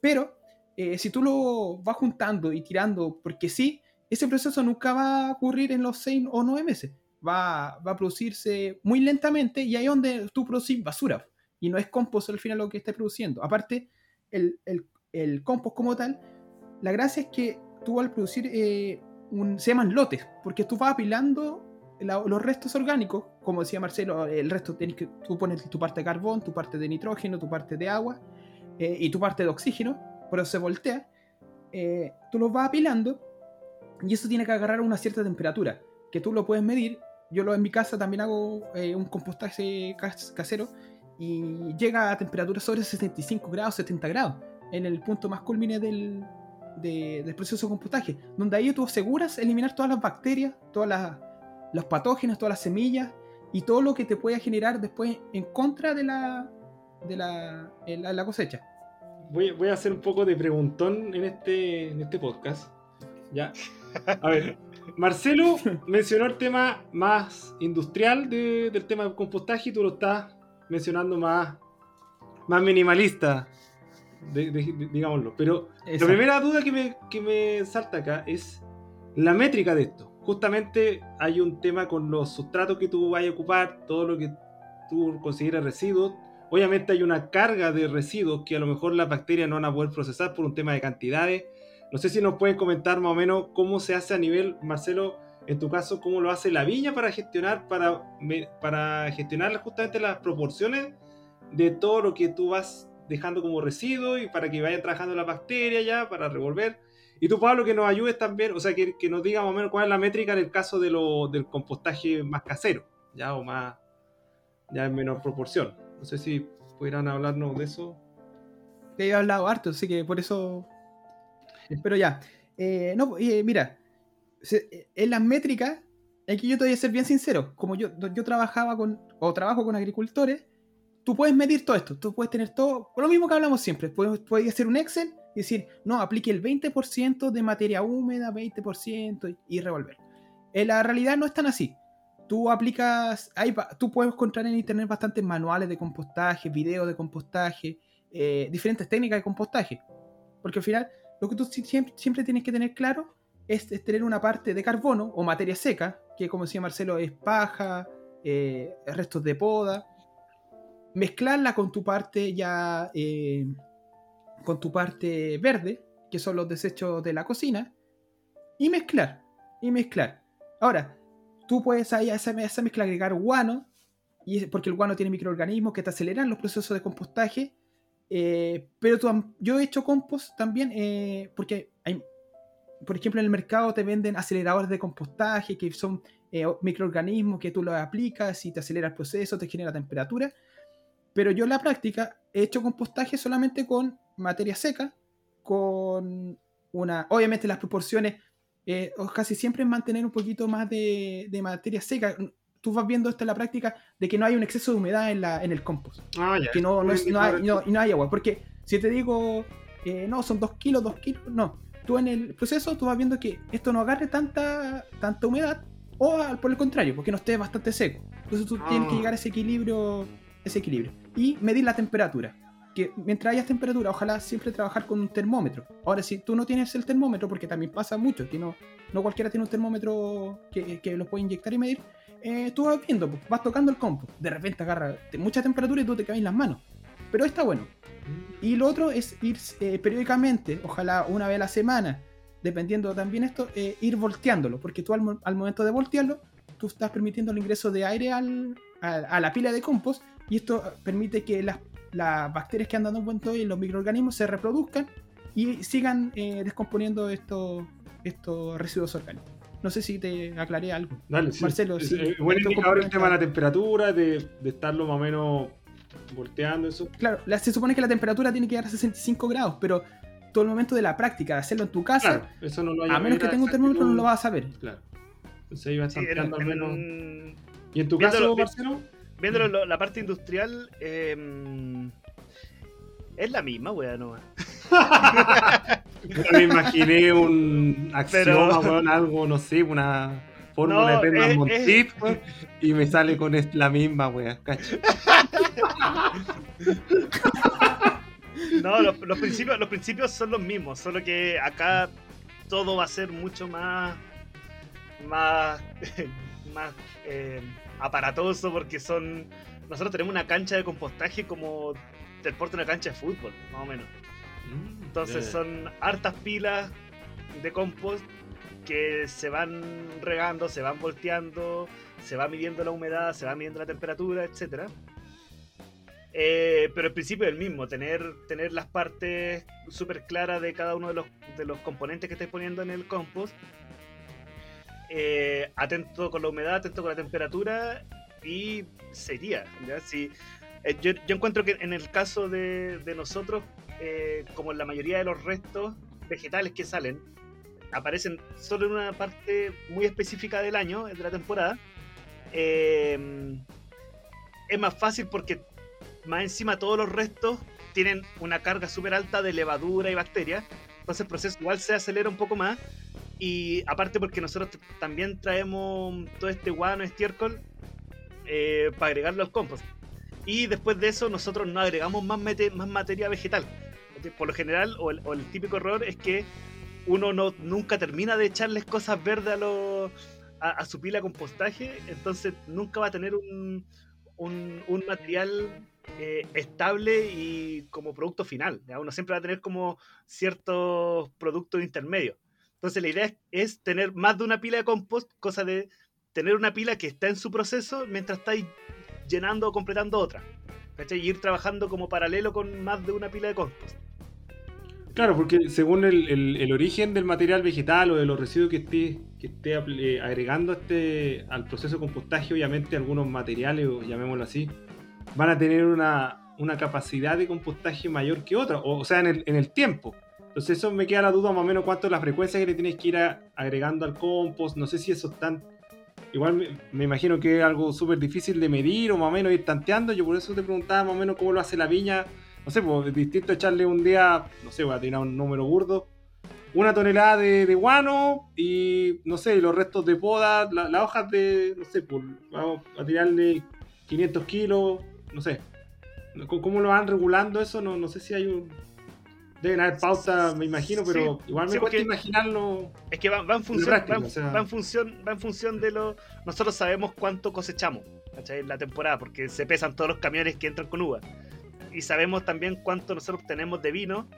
Pero eh, si tú lo vas juntando y tirando porque sí, ese proceso nunca va a ocurrir en los 6 o 9 meses. Va, a producirse muy lentamente y ahí es donde tú produces basura. Y no es compost al final lo que estés produciendo. Aparte, el, el, compost como tal, la gracia es que tú al producir, eh, un, se llaman lotes, porque tú vas apilando los restos orgánicos, como decía Marcelo, el resto tienes que, tú pones tu parte de carbón, tu parte de nitrógeno, tu parte de agua eh, y tu parte de oxígeno, pero se voltea. Eh, tú los vas apilando y eso tiene que agarrar una cierta temperatura, que tú lo puedes medir. Yo lo en mi casa también hago eh, un compostaje casero y llega a temperaturas sobre 65 grados, 70 grados, en el punto más culmine del, del proceso de compostaje, donde ahí tú aseguras eliminar todas las bacterias, todas las, los patógenos, todas las semillas y todo lo que te pueda generar después en contra de la, de la, la, cosecha. Voy, voy, a hacer un poco de preguntón en este, en este podcast. Ya. A ver, Marcelo mencionó el tema más industrial del tema del compostaje y tú lo estás mencionando más, más minimalista, digámoslo. Pero la primera duda que me, que me salta acá es la métrica de esto. Justamente hay un tema con los sustratos que tú vayas a ocupar, todo lo que tú consideras residuos. Obviamente hay una carga de residuos que a lo mejor las bacterias no van a poder procesar por un tema de cantidades no sé si nos pueden comentar más o menos cómo se hace a nivel, Marcelo, en tu caso, cómo lo hace la viña para gestionar, para, gestionar justamente las proporciones de todo lo que tú vas dejando como residuo y para que vayan trabajando las bacterias ya, para revolver. Y tú, Pablo, que nos ayudes también, o sea, que, nos diga más o menos cuál es la métrica en el caso de lo, del compostaje más casero, ya, o más, ya en menor proporción. No sé si pudieran hablarnos de eso. He hablado harto, así que por eso pero ya. Eh, no, eh, mira, eh, en las métricas, aquí yo te voy a ser bien sincero. Como yo, yo trabajaba con, o trabajo con agricultores, tú puedes medir todo esto. Tú puedes tener todo, lo mismo que hablamos siempre. Puedes, puedes hacer un Excel y decir, no, aplique el 20% de materia húmeda, 20% y revolver. En la realidad no es tan así. Tú aplicas, hay, tú puedes encontrar en internet bastantes manuales de compostaje, videos de compostaje, diferentes técnicas de compostaje. Porque al final lo que tú siempre, tienes que tener claro es, tener una parte de carbono o materia seca, que como decía Marcelo es paja, eh, restos de poda, mezclarla con tu parte ya, eh, con tu parte verde, que son los desechos de la cocina, y mezclar, y mezclar. Ahora, tú puedes a esa, esa mezcla agregar guano, y porque el guano tiene microorganismos que te aceleran los procesos de compostaje eh, pero yo he hecho compost también eh, porque hay, por ejemplo, en el mercado te venden aceleradores de compostaje que son eh, microorganismos que tú los aplicas y te acelera el proceso, te genera temperatura. Pero yo en la práctica he hecho compostaje solamente con materia seca, con una... Obviamente las proporciones casi siempre mantener un poquito más de materia seca tú vas viendo esto en la práctica de que no hay un exceso de humedad en, la, en el compost. Ah, ya. Que no, no, no, hay, no, no, hay, agua. Porque si te digo, eh, no, son dos kilos, dos kilos, no. Tú en el proceso tú vas viendo que esto no agarre tanta, tanta humedad o por el contrario, porque no esté bastante seco. Entonces tú tienes que ah. llegar a ese equilibrio, ese equilibrio. y medir la temperatura. Que mientras haya temperatura, ojalá siempre trabajar con un termómetro. Ahora, si tú no tienes el termómetro, porque también pasa mucho, que no, no cualquiera tiene un termómetro que, que lo puede inyectar y medir, eh, tú vas viendo, pues, vas tocando el compo, de repente agarra mucha temperatura y tú te caes las manos. Pero está bueno. Y lo otro es ir eh, periódicamente, ojalá una vez a la semana, dependiendo también esto, eh, ir volteándolo, porque tú al, momento de voltearlo, tú estás permitiendo el ingreso de aire al, a, la pila de compost y esto permite que las, bacterias que andan dando vuelto y los microorganismos se reproduzcan y sigan descomponiendo estos residuos orgánicos. No sé si te aclaré algo. Dale, Marcelo, sí. Es, buen indicador el tema de la temperatura, de, de, estarlo más o menos volteando, eso. Claro, se supone que la temperatura tiene que llegar a 65 grados, pero todo el momento de la práctica, de hacerlo en tu casa, eso no lo a menos que tenga un termómetro, no lo vas a saber. Claro. Entonces ahí vas sí, al menos. ¿Y en tu caso, Marcelo? Viéndolo, la parte industrial, eh, es la misma, weón, no. Yo me imaginé un axioma, algo, no sé, una fórmula de Penman y me sale con la misma, weón, No, los, principios, los principios son los mismos, solo que acá todo va a ser mucho más más más eh, aparatoso porque son nosotros tenemos una cancha de compostaje como te porte una cancha de fútbol, más o menos. Mm, Entonces son hartas pilas de compost que se van regando, se van volteando, se va midiendo la humedad, se va midiendo la temperatura, etc. Eh, pero el principio es el mismo, tener, tener las partes súper claras de cada uno de los, de los componentes que estés poniendo en el compost. Eh, atento con la humedad, atento con la temperatura y sería. Si, eh, yo, encuentro que en el caso de, nosotros, eh, como la mayoría de los restos vegetales que salen, aparecen solo en una parte muy específica del año, de la temporada, eh, es más fácil porque más encima todos los restos tienen una carga súper alta de levadura y bacterias, entonces el proceso igual se acelera un poco más y aparte porque nosotros también traemos todo este guano, estiércol, para agregarlo al compost. Y después de eso nosotros no agregamos más, más materia vegetal. Por lo general, o el, típico error es que uno no, nunca termina de echarles cosas verdes a, a, su pila de compostaje, entonces nunca va a tener un, un, material eh, estable y como producto final. Uno siempre va a tener como ciertos productos intermedios. Entonces la idea es, es, tener más de una pila de compost, cosa de tener una pila que está en su proceso mientras estáis llenando o completando otra. ¿cachai? Y ir trabajando como paralelo con más de una pila de compost. Claro, porque según el, origen del material vegetal o de los residuos que esté, que esté eh, agregando este, al proceso de compostaje, obviamente algunos materiales, llamémoslo así, van a tener una, capacidad de compostaje mayor que otras, o, sea, en el, tiempo. Entonces eso me queda la duda más o menos cuánto es la frecuencia que le tienes que ir agregando al compost, no sé si eso están igual me, imagino que es algo súper difícil de medir o más o menos ir tanteando. Yo por eso te preguntaba más o menos cómo lo hace la viña. No sé, pues distinto echarle un día, no sé, voy a tirar un número burdo, una tonelada de, guano y, no sé, los restos de poda, las hojas de, no sé, pues vamos a tirarle 500 kilos, no sé. ¿Cómo lo van regulando eso? No, no sé si hay un, Deben haber pautas, me imagino, pero igual me cuesta imaginarlo. Es que va, en función, va, en función, va en función de lo. Nosotros sabemos cuánto cosechamos en la temporada, porque se pesan todos los camiones que entran con uva. Y sabemos también cuánto nosotros tenemos de vino.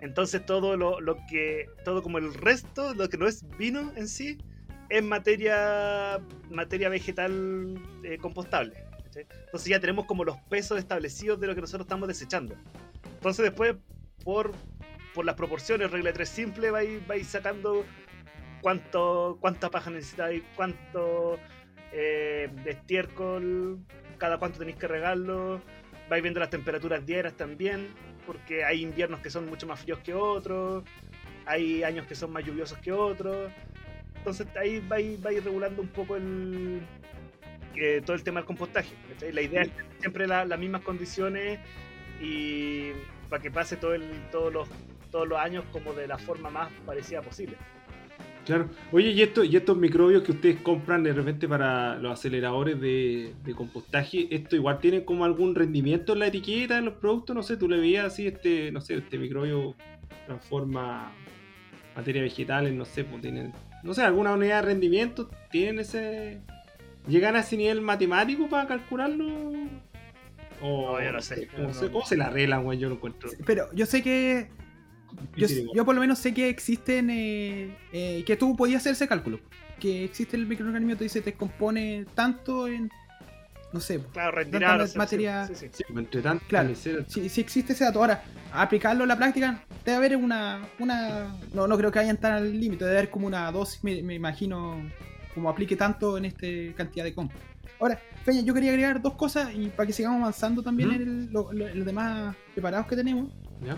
Entonces todo lo, lo que. todo como el resto, lo que no es vino en sí, es materia. materia vegetal eh, compostable. Entonces ya tenemos como los pesos establecidos de lo que nosotros estamos desechando. Entonces después por, por las proporciones, regla 3 simple, vais, vais sacando cuánto, cuánta paja necesitáis, cuánto eh, de estiércol, cada cuánto tenéis que regarlo, vais viendo las temperaturas diarias también, porque hay inviernos que son mucho más fríos que otros, hay años que son más lluviosos que otros, entonces ahí vais, vais regulando un poco el, eh, todo el tema del compostaje. La idea es siempre las mismas condiciones y para que pase todo el, todos, los, todos los años como de la forma más parecida posible. Claro. Oye, ¿y, esto, y estos microbios que ustedes compran de repente para los aceleradores de, compostaje, ¿esto igual tiene como algún rendimiento en la etiqueta de los productos? No sé, tú le veías así, este, no sé, este microbio transforma materia vegetal, no sé, pues tienen, no sé, alguna unidad de rendimiento, ¿tienen ese... ¿Llegan a ese nivel matemático para calcularlo? O, no, yo no sé. ¿Cómo, se la arreglan, güey? Yo lo encuentro. Pero yo sé que yo, por lo menos sé que existen, eh, eh, que tú podías hacer ese cálculo. Que existe el microorganismo, te dice, te compone tanto en, no sé, claro, retirar, materia. Sí, sí, entre tanto, claro, si, si, existe ese dato. Ahora, aplicarlo en la práctica, debe haber una, una no, no creo que hayan tan al límite, debe haber como una dosis, me, imagino, como aplique tanto en esta cantidad de comp. Ahora, Peña, yo quería agregar dos cosas y para que sigamos avanzando también en los demás preparados que tenemos. ¿Ya?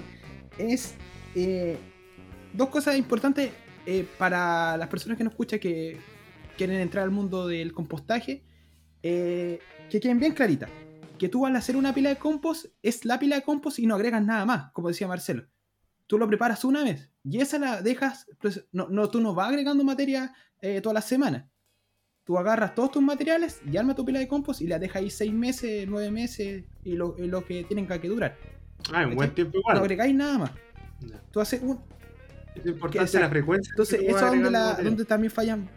Es eh, dos cosas importantes eh, para las personas que nos escuchan que quieren entrar al mundo del compostaje, eh, que queden bien claritas. Que tú al hacer una pila de compost es la pila de compost y no agregas nada más, como decía Marcelo. Tú lo preparas una vez y esa la dejas, pues, no, no, tú no vas agregando materia todas las semanas. Tú agarras todos tus materiales y armas tu pila de compost y la dejas ahí seis meses, nueve meses y lo, que tienen que durar. Ah, un buen tiempo igual. No agregáis nada más. Tú haces un. Es importante la frecuencia. Entonces, eso es donde, donde también fallan.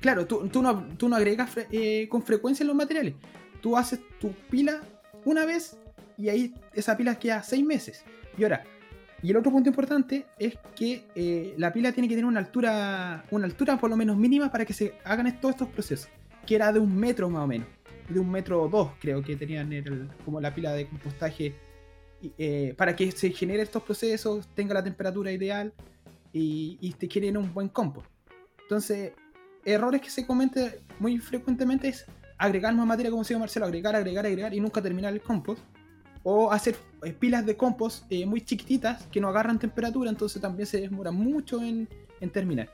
Claro, tú, tú, no, tú no agregas eh, con frecuencia los materiales. Tú haces tu pila una vez y ahí esa pila queda seis meses. Y ahora, y el otro punto importante es que eh, la pila tiene que tener una altura, una altura por lo menos mínima para que se hagan todos estos procesos. Que era de un metro más o menos. De un metro o dos, creo que tenían como la pila de compostaje eh, para que se genere estos procesos, tenga la temperatura ideal y, te genere un buen compost. Entonces, errores que se cometen muy frecuentemente es agregar más materia, como decía Marcelo, agregar, agregar, agregar y nunca terminar el compost. O hacer eh, pilas de compost eh, muy chiquititas que no agarran temperatura, entonces también se demora mucho en, terminar.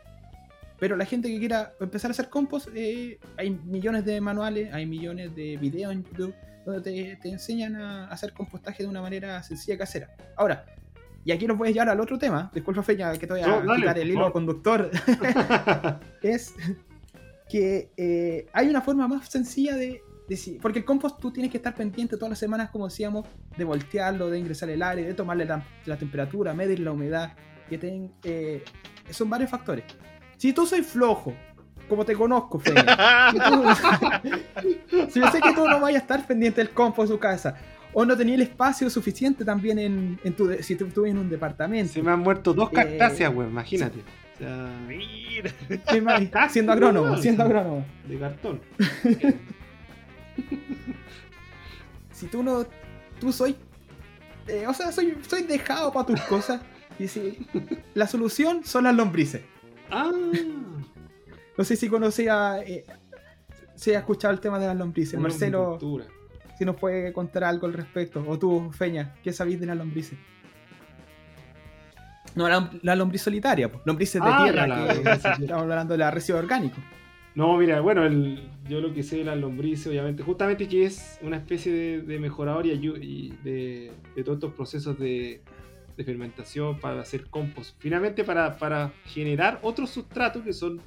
Pero la gente que quiera empezar a hacer compost, hay millones de manuales, hay millones de videos en YouTube donde te, enseñan a hacer compostaje de una manera sencilla casera. Ahora, y aquí nos voy a llevar al otro tema, disculpa Feña que te voy a quitar el hilo conductor, es que eh, hay una forma más sencilla de, porque el compost tú tienes que estar pendiente todas las semanas, como decíamos, de voltearlo, de ingresar el aire, de tomarle la, temperatura, medir la humedad, que eh, son varios factores. Si tú soy flojo como te conozco, Feña. si yo sé que tú no vayas a estar pendiente del compo de su casa, o no tenía el espacio suficiente también en, tu, si tú estuvieras en un departamento. Se me han muerto dos cactáceas, güey, imagínate. O sea, mira. siendo agrónomo, siendo agrónomo. De cartón. si tú no. Tú soy. Eh, o sea, soy, soy dejado para tus cosas. Y si. La solución son las lombrices. Ah. No sé si conocía, eh, si ha escuchado el tema de las lombrices. Marcelo, si nos puede contar algo al respecto. O tú, Feña, ¿qué sabéis de las lombrices? No, la, la lombriz solitaria, pues. lombrices de ah, tierra, que estamos hablando de la residuo orgánico. No, mira, bueno, yo lo que sé de las lombrices, obviamente, justamente que es una especie de, mejorador y, de, todos estos procesos de, fermentación para hacer compost. Finalmente, para, generar otros sustratos que son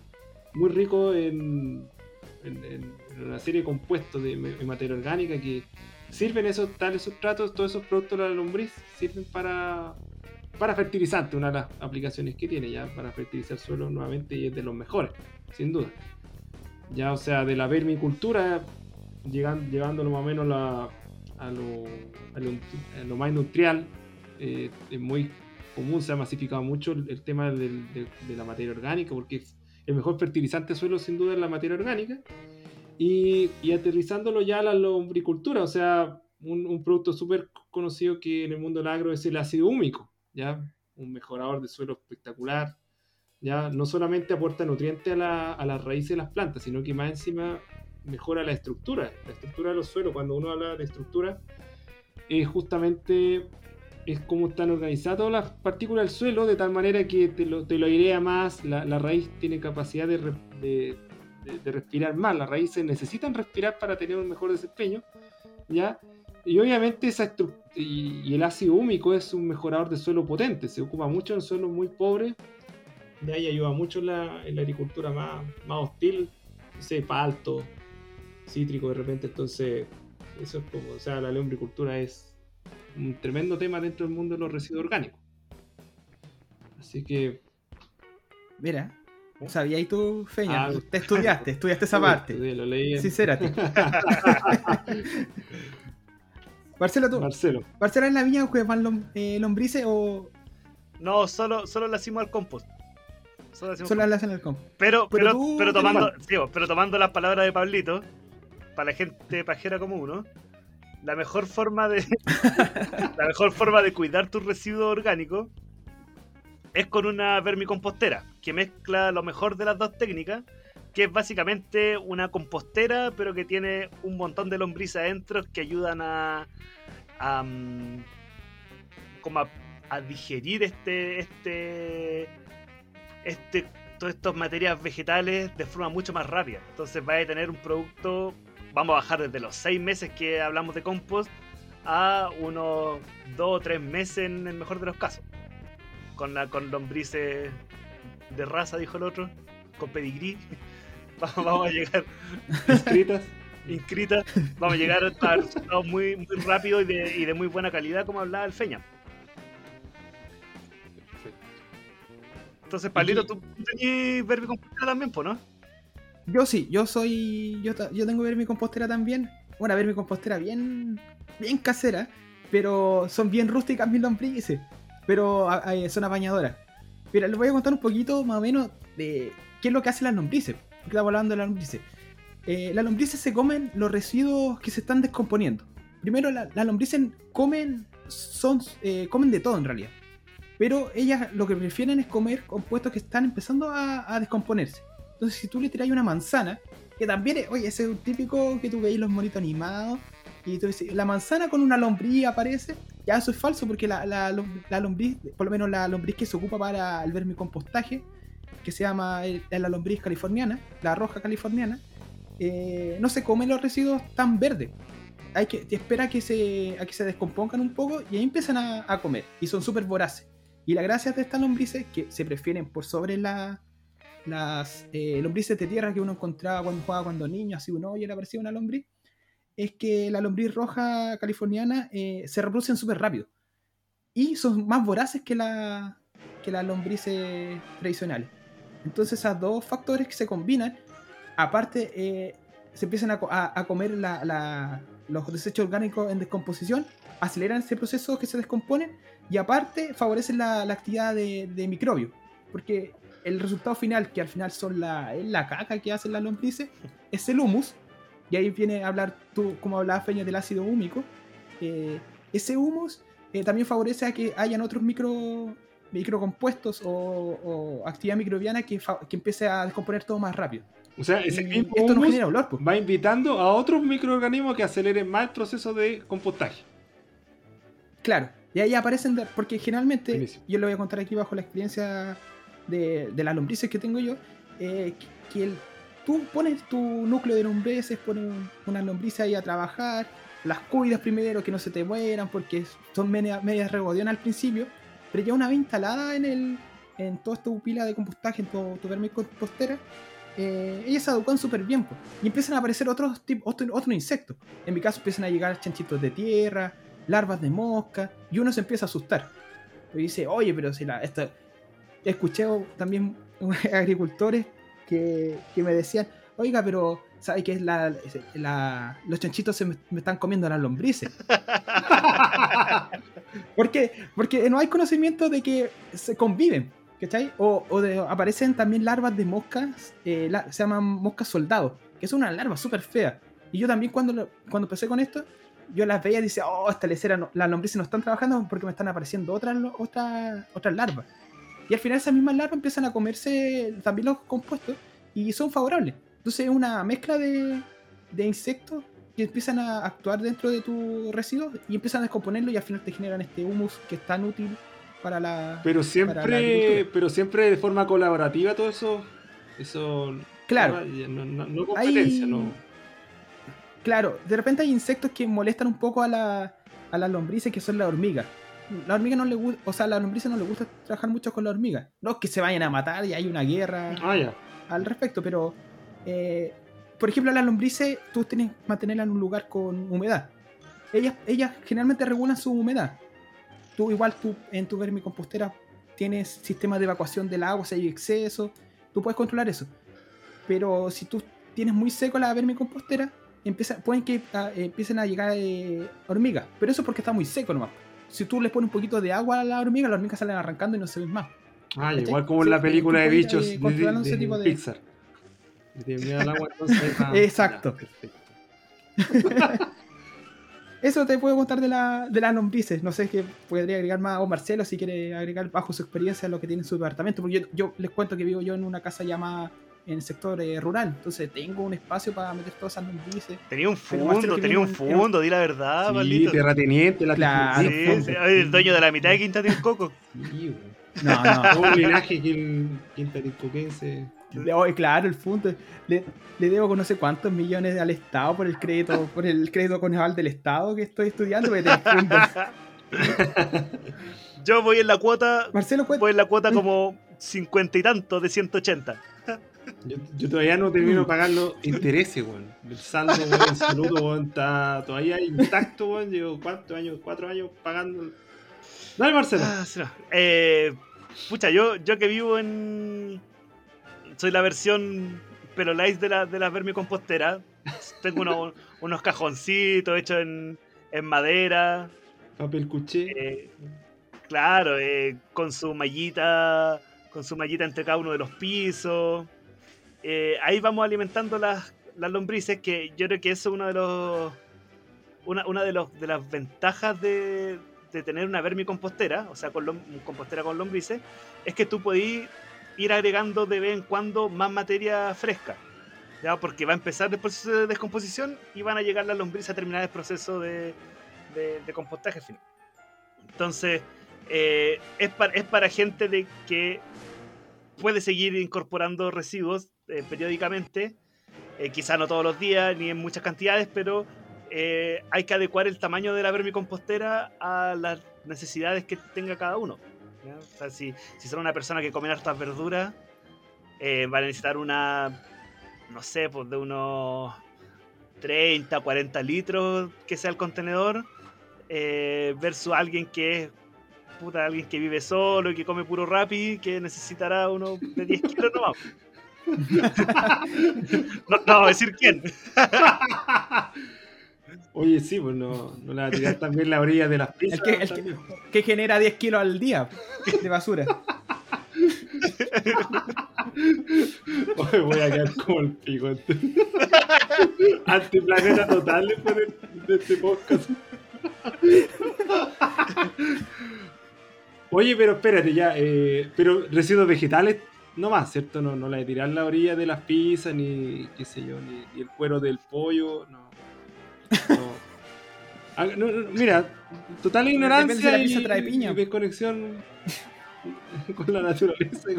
muy rico en, una serie de compuestos de, materia orgánica que sirven esos tales sustratos, todos esos productos de la lombriz sirven para, para fertilizante, una de las aplicaciones que tiene ya para fertilizar suelo nuevamente y es de los mejores, sin duda. Ya, o sea, de la vermicultura, llegando, llevándolo más o menos a, lo, a, lo, más industrial, eh, es muy común, se ha masificado mucho el, tema de, de, la materia orgánica porque el mejor fertilizante de suelo sin duda es la materia orgánica. Y, aterrizándolo ya a la lombricultura, o sea, un, producto súper conocido que en el mundo del agro es el ácido húmico, ¿ya? Un mejorador de suelo espectacular, ¿ya? No solamente aporta nutrientes a, la, a las raíces de las plantas, sino que más encima mejora la estructura, la estructura de los suelos. Cuando uno habla de estructura, es justamente es cómo están organizadas las partículas del suelo, de tal manera que te lo, te lo airea más, la, raíz tiene capacidad de, respirar más, las raíces necesitan respirar para tener un mejor desempeño, ¿ya? Y obviamente esa y, y, el ácido húmico es un mejorador de suelo potente, se ocupa mucho en suelos muy pobres de ahí ayuda mucho en la, agricultura más, más hostil, ese palto, cítrico de repente, entonces eso es como, o sea, la lombricultura es un tremendo tema dentro del mundo de los residuos orgánicos. Así que... Mira, ¿sabías tú, Feña? Ah, te estudiaste, estudiaste esa parte. lo leí. Sincérate. Marcelo, tú. Marcelo. ¿Marcelo en la viña van eh, lombrices o.? No, solo, solo la hicimos al compost. Solo, la hacen al compost. Pero, pero, pero, tomando, pero tomando las palabras de Pablito, para la gente pajera como uno, la mejor forma de. la mejor forma de cuidar tus residuos orgánicos es con una vermicompostera, que mezcla lo mejor de las dos técnicas que es básicamente una compostera, pero que tiene un montón de lombrices adentro que ayudan a, mm, como a, digerir este, este, este, todos estos materiales vegetales de forma mucho más rápida. Entonces va a tener un producto, vamos a bajar desde los seis meses que hablamos de compost a unos dos o tres meses en el mejor de los casos. Con, la, con lombrices de raza, dijo el otro, con pedigrí. vamos a llegar inscritas. inscritas, vamos a llegar a resultados muy, muy rápidos y de, y de muy buena calidad, como hablaba el Feña. Entonces, Palito, tú tenés vermicompostera también, ¿no? Yo sí, yo soy. Yo, yo tengo vermicompostera también. Una vermicompostera bien. bien casera. Pero son bien rústicas mis lombrices. Pero son apañadoras. Mira, les voy a contar un poquito más o menos de qué es lo que hacen las lombrices estaba hablando de las lombrices. Eh, las lombrices se comen los residuos que se están descomponiendo. Primero, las lombrices comen, son, eh, comen de todo en realidad. Pero ellas lo que prefieren es comer compuestos que están empezando a, descomponerse. Entonces, si tú le tiras una manzana, que también es, oye, ese es un típico que tú veis los monitos animados, y tú dices, la manzana con una lombriz aparece, ya eso es falso porque la, la, la lombriz, por lo menos la lombriz que se ocupa para el vermicompostaje, que se llama la lombriz californiana, la roja californiana, eh, no se comen los residuos tan verdes. Hay que espera que se, a que se descompongan un poco y ahí empiezan a, comer. Y son súper voraces. Y la gracia de estas lombrices, que se prefieren por sobre la, las eh, lombrices de tierra que uno encontraba cuando jugaba cuando niño, así uno oye le aparecía una lombriz, es que la lombriz roja californiana eh, se reproducen súper rápido. Y son más voraces que, la, que las lombrices tradicionales. Entonces, esos dos factores que se combinan, aparte, eh, se empiezan a, comer los desechos orgánicos en descomposición, aceleran ese proceso que se descomponen y aparte favorecen la, actividad de, microbios. Porque el resultado final, que al final son la, la caca que hacen las lombrices, es el humus. Y ahí viene a hablar tú, como hablaba Feña, del ácido húmico. Eh, ese humus eh, también favorece a que hayan otros micro, microcompuestos o, actividad microbiana que, que, empiece a descomponer todo más rápido. O sea, ese esto no genera olor. Pues. Va invitando a otros microorganismos que aceleren más el proceso de compostaje. Claro, y ahí aparecen, porque generalmente, yo lo voy a contar aquí bajo la experiencia de, de las lombrices que tengo yo, eh, que tú pones tu núcleo de lombrices, pones unas lombrices ahí a trabajar, las cuidas primero, que no se te mueran, porque son medias, medias regodionas al principio, pero ya una vez instalada en el en toda esta pila de compostaje, en tu, tu vermicompostera, eh, ellas se educan súper bien y empiezan a aparecer otros, otros insectos. En mi caso empiezan a llegar chanchitos de tierra, larvas de mosca, y uno se empieza a asustar. Y dice, oye, pero si la... Esta... Escuché también agricultores que, que me decían, oiga, pero ¿sabes qué es la, los chanchitos se me, están comiendo las lombrices? ¿Por qué? Porque no hay conocimiento de que se conviven, ¿cachai? O, o de, aparecen también larvas de moscas, eh, se llaman moscas soldados, que es una larva súper fea. Y yo también cuando, cuando empecé con esto, yo las veía y decía, oh, esta lecera, las lombrices no están trabajando porque me están apareciendo otras, otras, otras larvas. Y al final esas mismas larvas empiezan a comerse también los compuestos y son favorables. Entonces es una mezcla de, de insectos que empiezan a actuar dentro de tu residuo y empiezan a descomponerlo y al final te generan este humus que es tan útil para la pero siempre pero siempre de forma colaborativa todo eso eso claro no, no, competencia no claro de repente hay insectos que molestan un poco a, la, a las lombrices que son las hormigas la hormiga no le gusta, o sea, a la lombrices no le gusta trabajar mucho con la hormiga. No es que se vayan a matar y hay una guerra ah, al respecto, pero eh, por ejemplo, las lombrices tú tienes que mantenerlas en un lugar con humedad. Ellas, ellas generalmente regulan su humedad. Tú igual tú en tu vermicompostera tienes sistemas de evacuación del agua, si hay exceso, tú puedes controlar eso. Pero si tú tienes muy seco la vermicompostera, empieza, pueden que ah, empiecen a llegar eh, hormigas. Pero eso es porque está muy seco nomás. Si tú le pones un poquito de agua a la hormiga, las hormigas salen arrancando y no se ven más. Ah, igual como en la película de bichos de, de, Pixar. agua, entonces, Exacto. Eso te puedo contar de, la, de las lombrices. No sé qué podría agregar más. O Marcelo, si quiere agregar bajo su experiencia lo que tiene en su departamento. Porque yo, les cuento que vivo yo en una casa llamada en el sector eh, rural. Entonces tengo un espacio para meter todas esas lombrices. Tenía un fondo, tenía un fondo, di la verdad, sí, maldito. terrateniente, la claro, sí, el dueño de la mitad de Quinta del Coco. Sí, no, no. un linaje Quinta Coquense. claro, el fondo. Le, le, debo no sé cuántos millones al Estado por el crédito, por el crédito conjunto del Estado que estoy estudiando. Yo voy en la cuota. Marcelo, voy en la cuota como cincuenta y tantos de 180. Yo, todavía no termino de pagar los intereses, weón. El saldo, weón, el saludo, weón, está todavía intacto, weón. Llevo cuántos años, cuatro años pagando. Dale, Marcelo. Ah, eh, pucha, yo, yo que vivo en. Soy la versión pero la de la, de la vermicompostera. Tengo unos, cajoncitos hechos en, en madera. Papel cuché. Eh, claro, eh, con su mallita, con su mallita entre cada uno de los pisos. Eh, ahí vamos alimentando las, las lombrices, que yo creo que eso es uno de los una, una de, los, de las ventajas de, de tener una vermicompostera, o sea, con compostera con lombrices, es que tú podís ir agregando de vez en cuando más materia fresca. ¿ya? Porque va a empezar el proceso de descomposición y van a llegar las lombrices a terminar el proceso de, de, compostaje final. Entonces, eh, es, para, es para gente de que puede seguir incorporando residuos eh, periódicamente, eh, quizá no todos los días ni en muchas cantidades, pero hay que adecuar el tamaño de la vermicompostera a las necesidades que tenga cada uno si, son una persona que come hartas verduras, eh, va a necesitar una, no sé, pues de unos 30, 40 litros que sea el contenedor, eh, versus alguien que es puta, alguien que vive solo y que come puro rapi, que necesitará uno de 10 kilos nomás. no, no, decir quién. Oye, sí, pues no, no la tirar también la orilla de las pizzas. El que, genera 10 kilos al día de basura. Oye, voy a quedar como el pico. Antiplaneta total después de, este podcast. Oye, pero espérate ya, eh, pero residuos vegetales no más, ¿cierto? No, no la de tirar la orilla de las pizzas, ni qué sé yo, ni, ni el cuero del pollo, no. Ah, mira, total ignorancia y, desconexión con la naturaleza.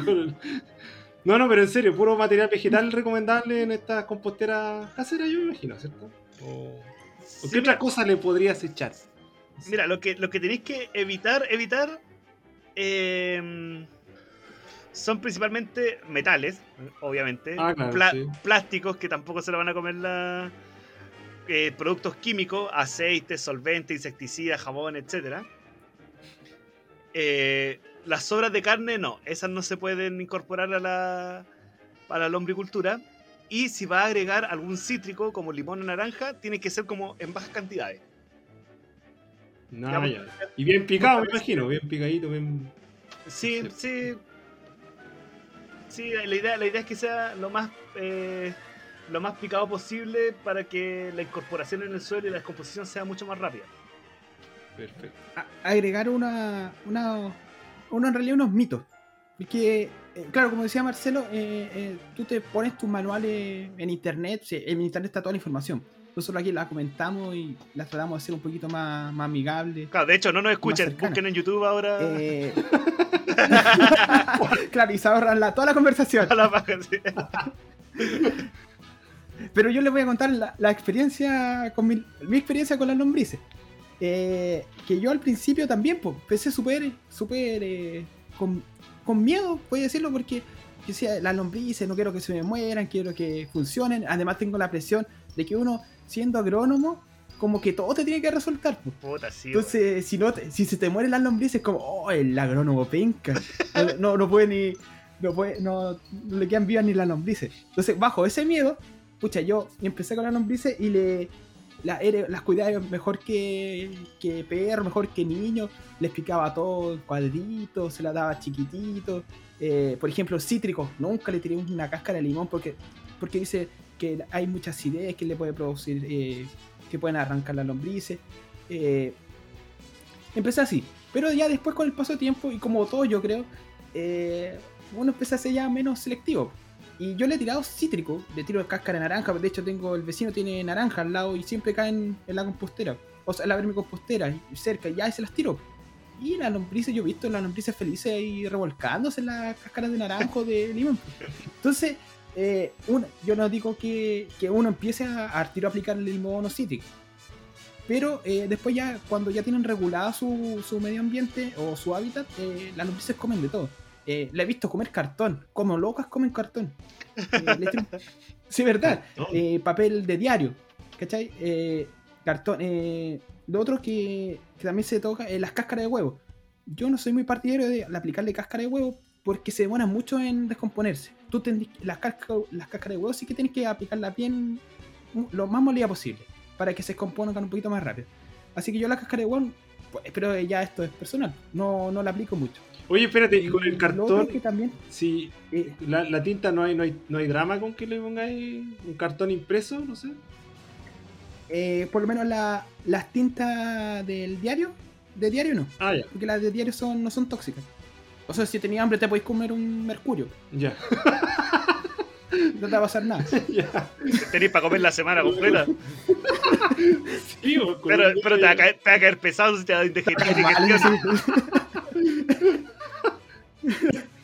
No, no, pero en serio, puro material vegetal recomendable en esta compostera casera, yo me imagino, ¿cierto? ¿O, qué otra cosa le podrías echar? Mira, lo que, lo que tenéis que evitar, evitar em, son principalmente metales, obviamente, ah, plásticos que tampoco se lo van a comer la, eh, productos químicos, aceites, solventes, insecticidas, jabón, etc. Eh, las sobras de carne no, esas no se pueden incorporar a la, a la lombricultura. Y si va a agregar algún cítrico como limón o naranja, tiene que ser como en bajas cantidades. Y bien picado, me imagino, bien picadito, bien. Sí, sí. Sí, la idea, la idea es que sea lo más eh, lo más picado posible para que la incorporación en el suelo y la descomposición sea mucho más rápida. Perfecto. agregar una, una, una, en realidad unos mitos. Porque, eh, claro, como decía Marcelo, eh, eh, tú te pones tus manuales en internet, en internet está toda la información. Nosotros aquí la comentamos y la tratamos de hacer un poquito más, más amigable. Claro, de hecho, no nos escuchen, busquen en YouTube ahora. claro, y se ahorran la, toda la conversación. la Pero yo les voy a contar la, experiencia con mi, experiencia con las lombrices. eh, que yo al principio también, pues, empecé súper, súper eh, con, con, miedo, voy a decirlo, porque yo decía, las lombrices, no quiero que se me mueran, quiero que funcionen. Además tengo la presión de que uno, siendo agrónomo, como que todo te tiene que resultar. Puta, sí, Entonces, si, no si se te mueren las lombrices, como, oh, el agrónomo penca. no, no, puede ni. No, puede, no, le quedan vivas ni las lombrices. Entonces, bajo ese miedo, pucha, yo empecé con las lombrices y le, las cuidaba mejor que, que perro, mejor que niño. Les picaba todo cuadritos, se las daba chiquitito. Eh, por ejemplo, cítricos, nunca le tiré una cáscara de limón porque, porque dice que hay muchas acidez que le puede producir, eh, que pueden arrancar las lombrices. Eh, empecé así, pero ya después con el paso de tiempo, y como todo yo creo, uno empieza a ser ya menos selectivo. Y yo le he tirado cítrico, le tiro cáscara de naranja, de hecho tengo, el vecino tiene naranja al lado y siempre caen en la compostera, o sea, en la vermicompostera, cerca, y ya se las tiro. Y las lombrices, yo he visto las lombrices felices ahí revolcándose en las cáscaras de naranjo de limón. Entonces, eh, yo no digo que, que uno empiece a, a tiro a aplicar el limón o cítrico. Pero eh, después ya, cuando ya tienen regulado su, su medio ambiente o su hábitat, eh, las lombrices comen de todo. Eh, la he visto comer cartón, como locas comen cartón. Eh, sí, verdad. Eh, papel de diario, ¿cachai? Eh, cartón. lo otro que, también se toca es las cáscaras de huevo. Yo no soy muy partidario de aplicarle cáscara de huevo porque se demoran mucho en descomponerse. Tú las, las cáscaras de huevo sí que tienes que aplicarla bien, lo más molida posible, para que se descompongan un poquito más rápido. Así que yo la cáscara de huevo, pero ya esto es personal, no, no la aplico mucho. Oye, espérate, y con el cartón. Que también, sí, eh, la, tinta no hay, no hay, no hay drama con que le pongáis un cartón impreso, no sé. Eh, por lo menos la, las tintas del diario, de diario no. Ah, ya. Porque las de diario son, no son tóxicas. O sea, si tenías hambre te podéis comer un mercurio. Ya. No te va a pasar nada. Ya. Tenéis para comer la semana completa. sí, pero, pero te, va a caer, te va a caer pesado si te da indigestión.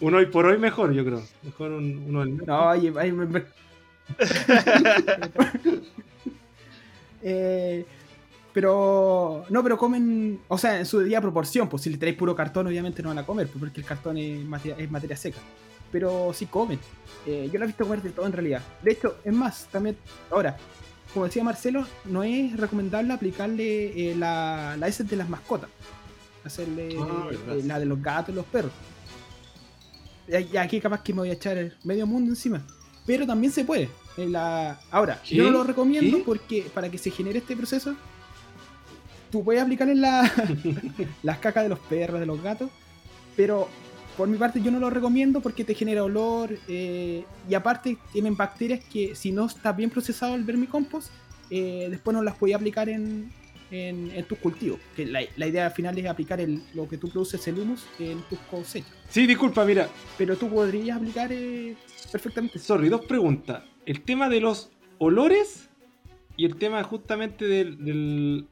uno hoy por hoy mejor, yo creo. Mejor un, uno del No, oye, eh, pero no, pero comen, o sea, en su día proporción, pues si le traéis puro cartón, obviamente no van a comer, pues, porque el cartón es materia, es materia seca. Pero sí comen. Eh, yo lo he visto comer de todo en realidad. De hecho, es más, también, ahora, como decía Marcelo, no es recomendable aplicarle eh, la, la S de las mascotas. Hacerle ah, la de los gatos y los perros y aquí capaz que me voy a echar medio mundo encima. Pero también se puede. la... Ahora, yo no lo recomiendo porque para que se genere este proceso, tú puedes aplicarle la... las cacas de los perros, de los gatos, pero por mi parte yo no lo recomiendo porque te genera olor eh, y aparte tienen bacterias que si no está bien procesado el vermicompost, eh, después no las puedes aplicar en, en, tus cultivos. Que la, la, idea final es aplicar el, lo que tú produces, el humus, en tus cosechas. Sí, disculpa, mira. Pero tú podrías aplicar eh, perfectamente. Sorry, dos preguntas. El tema de los olores y el tema justamente del...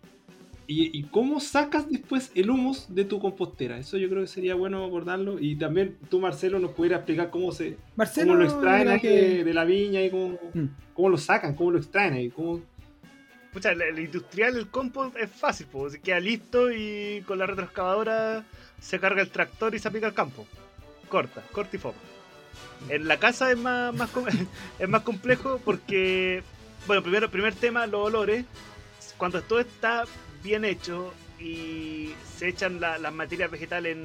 y, cómo sacas después el humus de tu compostera. Eso yo creo que sería bueno abordarlo. Y también tú, Marcelo, nos pudieras explicar cómo se Marcelo, cómo lo extraen de, la viña y cómo, mm. cómo lo sacan, cómo lo extraen ahí. Cómo, Pucha, el, industrial, el compost es fácil, pues, se queda listo y con la retroexcavadora se carga el tractor y se aplica al campo. Corta, corta y foca. En la casa es más, más es más complejo porque, bueno, primero, primer tema, los olores. Cuando todo está bien hecho y se echan las materias vegetales en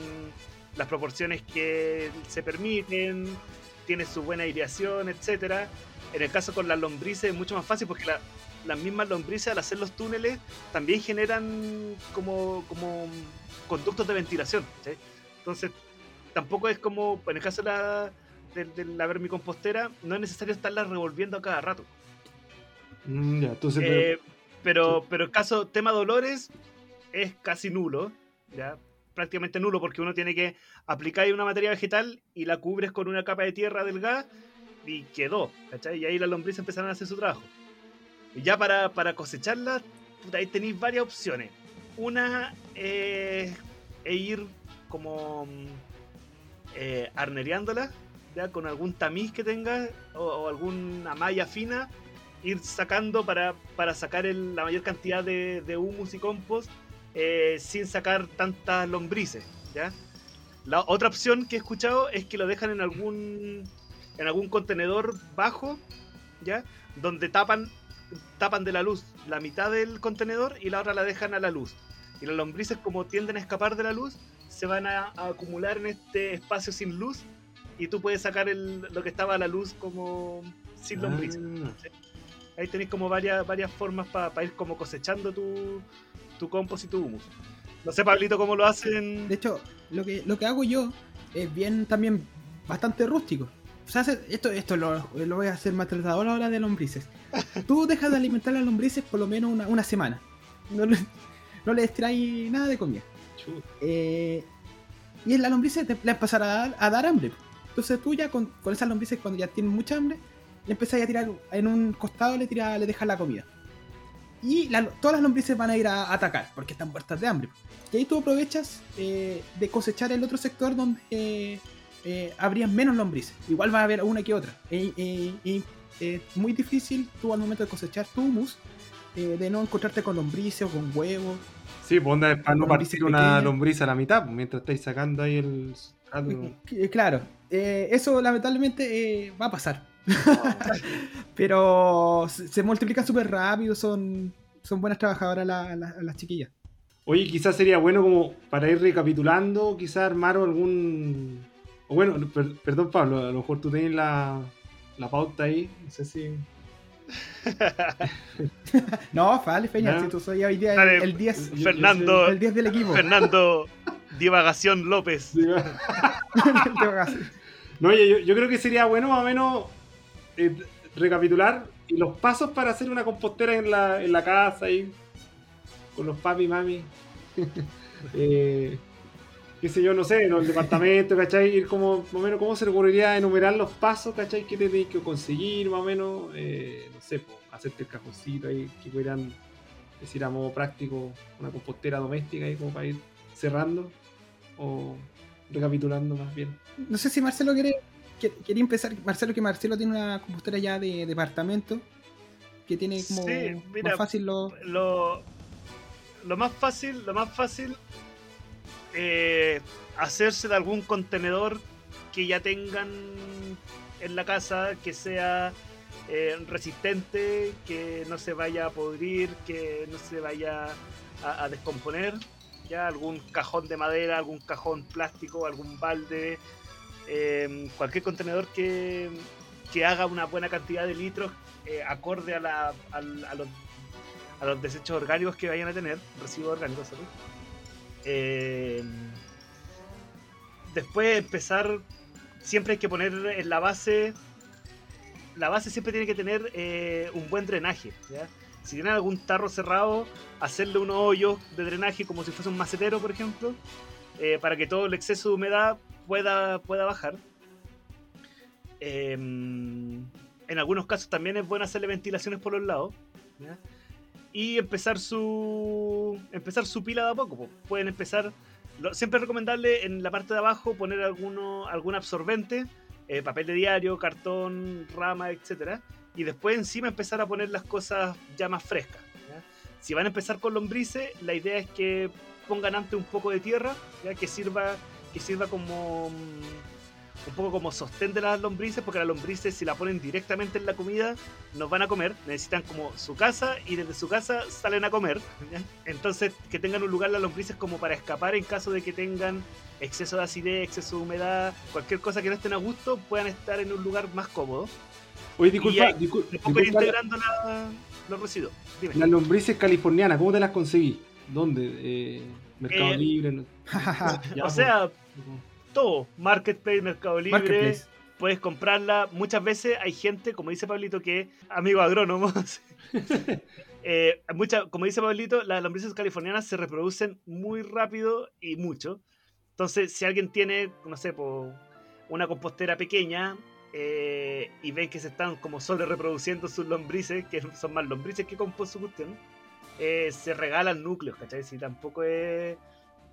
las proporciones que se permiten, tiene su buena aireación, etcétera. En el caso con las lombrices es mucho más fácil porque la, las mismas lombrices al hacer los túneles también generan como, como conductos de ventilación. Entonces, tampoco es como, en el caso de la, de, la vermicompostera, no es necesario estarla revolviendo a cada rato. Mm, entonces, eh, pero, pero el caso tema dolores es casi nulo, ya prácticamente nulo porque uno tiene que aplicar una materia vegetal y la cubres con una capa de tierra delgada y quedó, ¿cachai? Y ahí las lombrices empezaron a hacer su trabajo. Ya para, para cosecharla, ahí tenéis varias opciones. Una es ir como eh, arneriándola, ya con algún tamiz que tenga o, alguna malla fina, ir sacando para, para sacar la mayor cantidad de, humus y compost eh, sin sacar tantas lombrices, ¿ya? La otra opción que he escuchado es que lo dejan en algún en algún contenedor bajo, ¿ya? Donde tapan tapan de la luz la mitad del contenedor y la otra la dejan a la luz. Y las lombrices como tienden a escapar de la luz, se van a, acumular en este espacio sin luz y tú puedes sacar lo que estaba a la luz como sin lombrices. Ah. Ahí tenéis como varias, varias formas para ir como cosechando tu, tu compost y tu humus. No sé, Pablito, cómo lo hacen. De hecho, lo que, lo que hago yo es bien también bastante rústico. O sea, esto, esto lo, lo voy a hacer maltratador ahora de lombrices. Tú dejas de alimentar a las lombrices por lo menos una, una semana. No, no les trae nada de comida. Eh, y en la lombrices te, le empezar a dar, hambre. Entonces tú ya con, con esas lombrices cuando ya tienen mucha hambre, le empezás a tirar en un costado, le, tira, le dejas la comida. Y todas las lombrices van a ir a, atacar porque están muertas de hambre. Y ahí tú aprovechas eh, de cosechar el otro sector donde eh, eh, habrían menos lombrices. Igual va a haber una que otra. Y es muy difícil tú al momento de cosechar tu humus de no encontrarte con lombrices o con huevos. Sí, pues onda para no partir una lombriz a la mitad pues, mientras estáis sacando ahí el. Claro, eso lamentablemente va a pasar. Pero se multiplican súper rápido, son, son buenas trabajadoras las chiquillas. Oye, quizás sería bueno como para ir recapitulando, quizás armar algún... O bueno, perdón Pablo, a lo mejor tú tenés la, la pauta ahí, no sé si... no, vale, Feña, si tú soy hoy día el, 10. Fernando. El 10 del equipo. Fernando Divagación López. no, oye, yo, yo, creo que sería bueno más o menos eh, recapitular y los pasos para hacer una compostera en la, en la casa ahí con los papi y mami. eh, qué sé yo, no sé, en el departamento, ¿cachai? Ir como, más o menos, ¿cómo se le ocurriría enumerar los pasos, ¿cachai? ¿Qué tenéis que conseguir, más o menos? Eh, no sé, hacerte el cajoncito ahí, que pudieran decir a modo práctico una compostera doméstica ahí como para ir cerrando o recapitulando más bien. No sé si Marcelo quiere quería empezar, Marcelo, que Marcelo tiene una compostera ya de departamento que tiene como más fácil lo... lo... más fácil, lo más fácil eh, hacerse de algún contenedor que ya tengan en la casa que sea eh, resistente, que no se vaya a podrir, que no se vaya a, a, descomponer. Ya algún cajón de madera, algún cajón plástico, algún balde, Em, cualquier contenedor que, haga una buena cantidad de litros eh, acorde a, la, a, los, a, los, desechos orgánicos que vayan a tener, residuos orgánicos, em, después empezar, siempre hay que poner en la base, la base siempre tiene que tener eh, un buen drenaje. Si tienen algún tarro cerrado, hacerle unos hoyos de drenaje como si fuese un macetero, por ejemplo, eh, para que todo el exceso de humedad pueda, pueda bajar. Em, en algunos casos también es bueno hacerle ventilaciones por los lados. Y empezar su empezar su pila de a poco. Pueden empezar. siempre es recomendable en la parte de abajo poner alguno, algún absorbente, eh, papel de diario, cartón, rama, etc. Y después encima empezar a poner las cosas ya más frescas. Si van a empezar con lombrices, la idea es que pongan antes un poco de tierra, ¿ya? que sirva que sirva como mm, un poco como sostén de las lombrices, porque las lombrices si la ponen directamente en la comida nos van a comer, necesitan como su casa y desde su casa salen a comer. Entonces que tengan un lugar las lombrices como para escapar en caso de que tengan exceso de acidez, exceso de humedad, cualquier cosa que no estén a gusto, puedan estar en un lugar más cómodo. Oye, disculpa, disculpa, integrando los residuos. Las lombrices californianas, ¿cómo te las conseguí? ¿Dónde? Eh, Mercado eh, Libre. o sea, todo. Marketplace, Mercado Libre. Puedes comprarla. Muchas veces hay gente, como dice Pablito, que amigo agrónomo. eh, como dice Pablito, las lombrices californianas se reproducen muy rápido y mucho. Entonces, si alguien tiene, no sé, una compostera pequeña eh, y ven que se están como sobre reproduciendo sus lombrices, que son más lombrices que compost su cuestión, eh, se regalan núcleos, ¿cachai? Si tampoco es.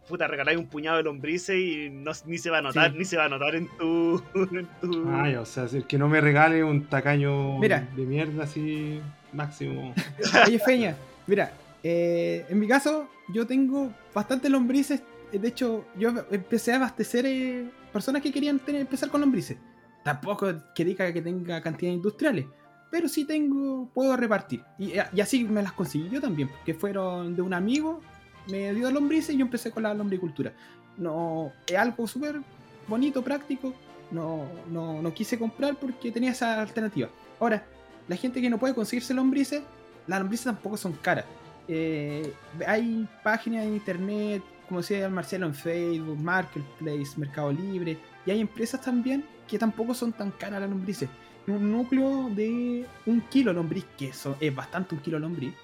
Puta, regaláis un puñado de lombrices y no, ni se va a notar, ni se va a notar en tu. Ay, o sea, que no me regale un tacaño de mierda así máximo. Oye, Feña, mira, Eh, en mi caso, yo tengo bastantes lombrices. De hecho, yo empecé a abastecer eh, personas que querían tener, empezar con lombrices. Tampoco que diga que tenga cantidades industriales, pero sí tengo, puedo repartir. Y, así me las conseguí yo también, porque fueron de un amigo, me dio lombrices y yo empecé con la lombricultura. No, es algo súper bonito, práctico. No, no, no quise comprar porque tenía esa alternativa. Ahora, la gente que no puede conseguirse lombrices, las lombrices tampoco son caras. Eh, hay páginas de internet, como decía Marcelo en Facebook, Marketplace, Mercado Libre, y hay empresas también que tampoco son tan caras las lombrices. Un núcleo de un kilo lombriz, que eso es bastante un kilo lombriz,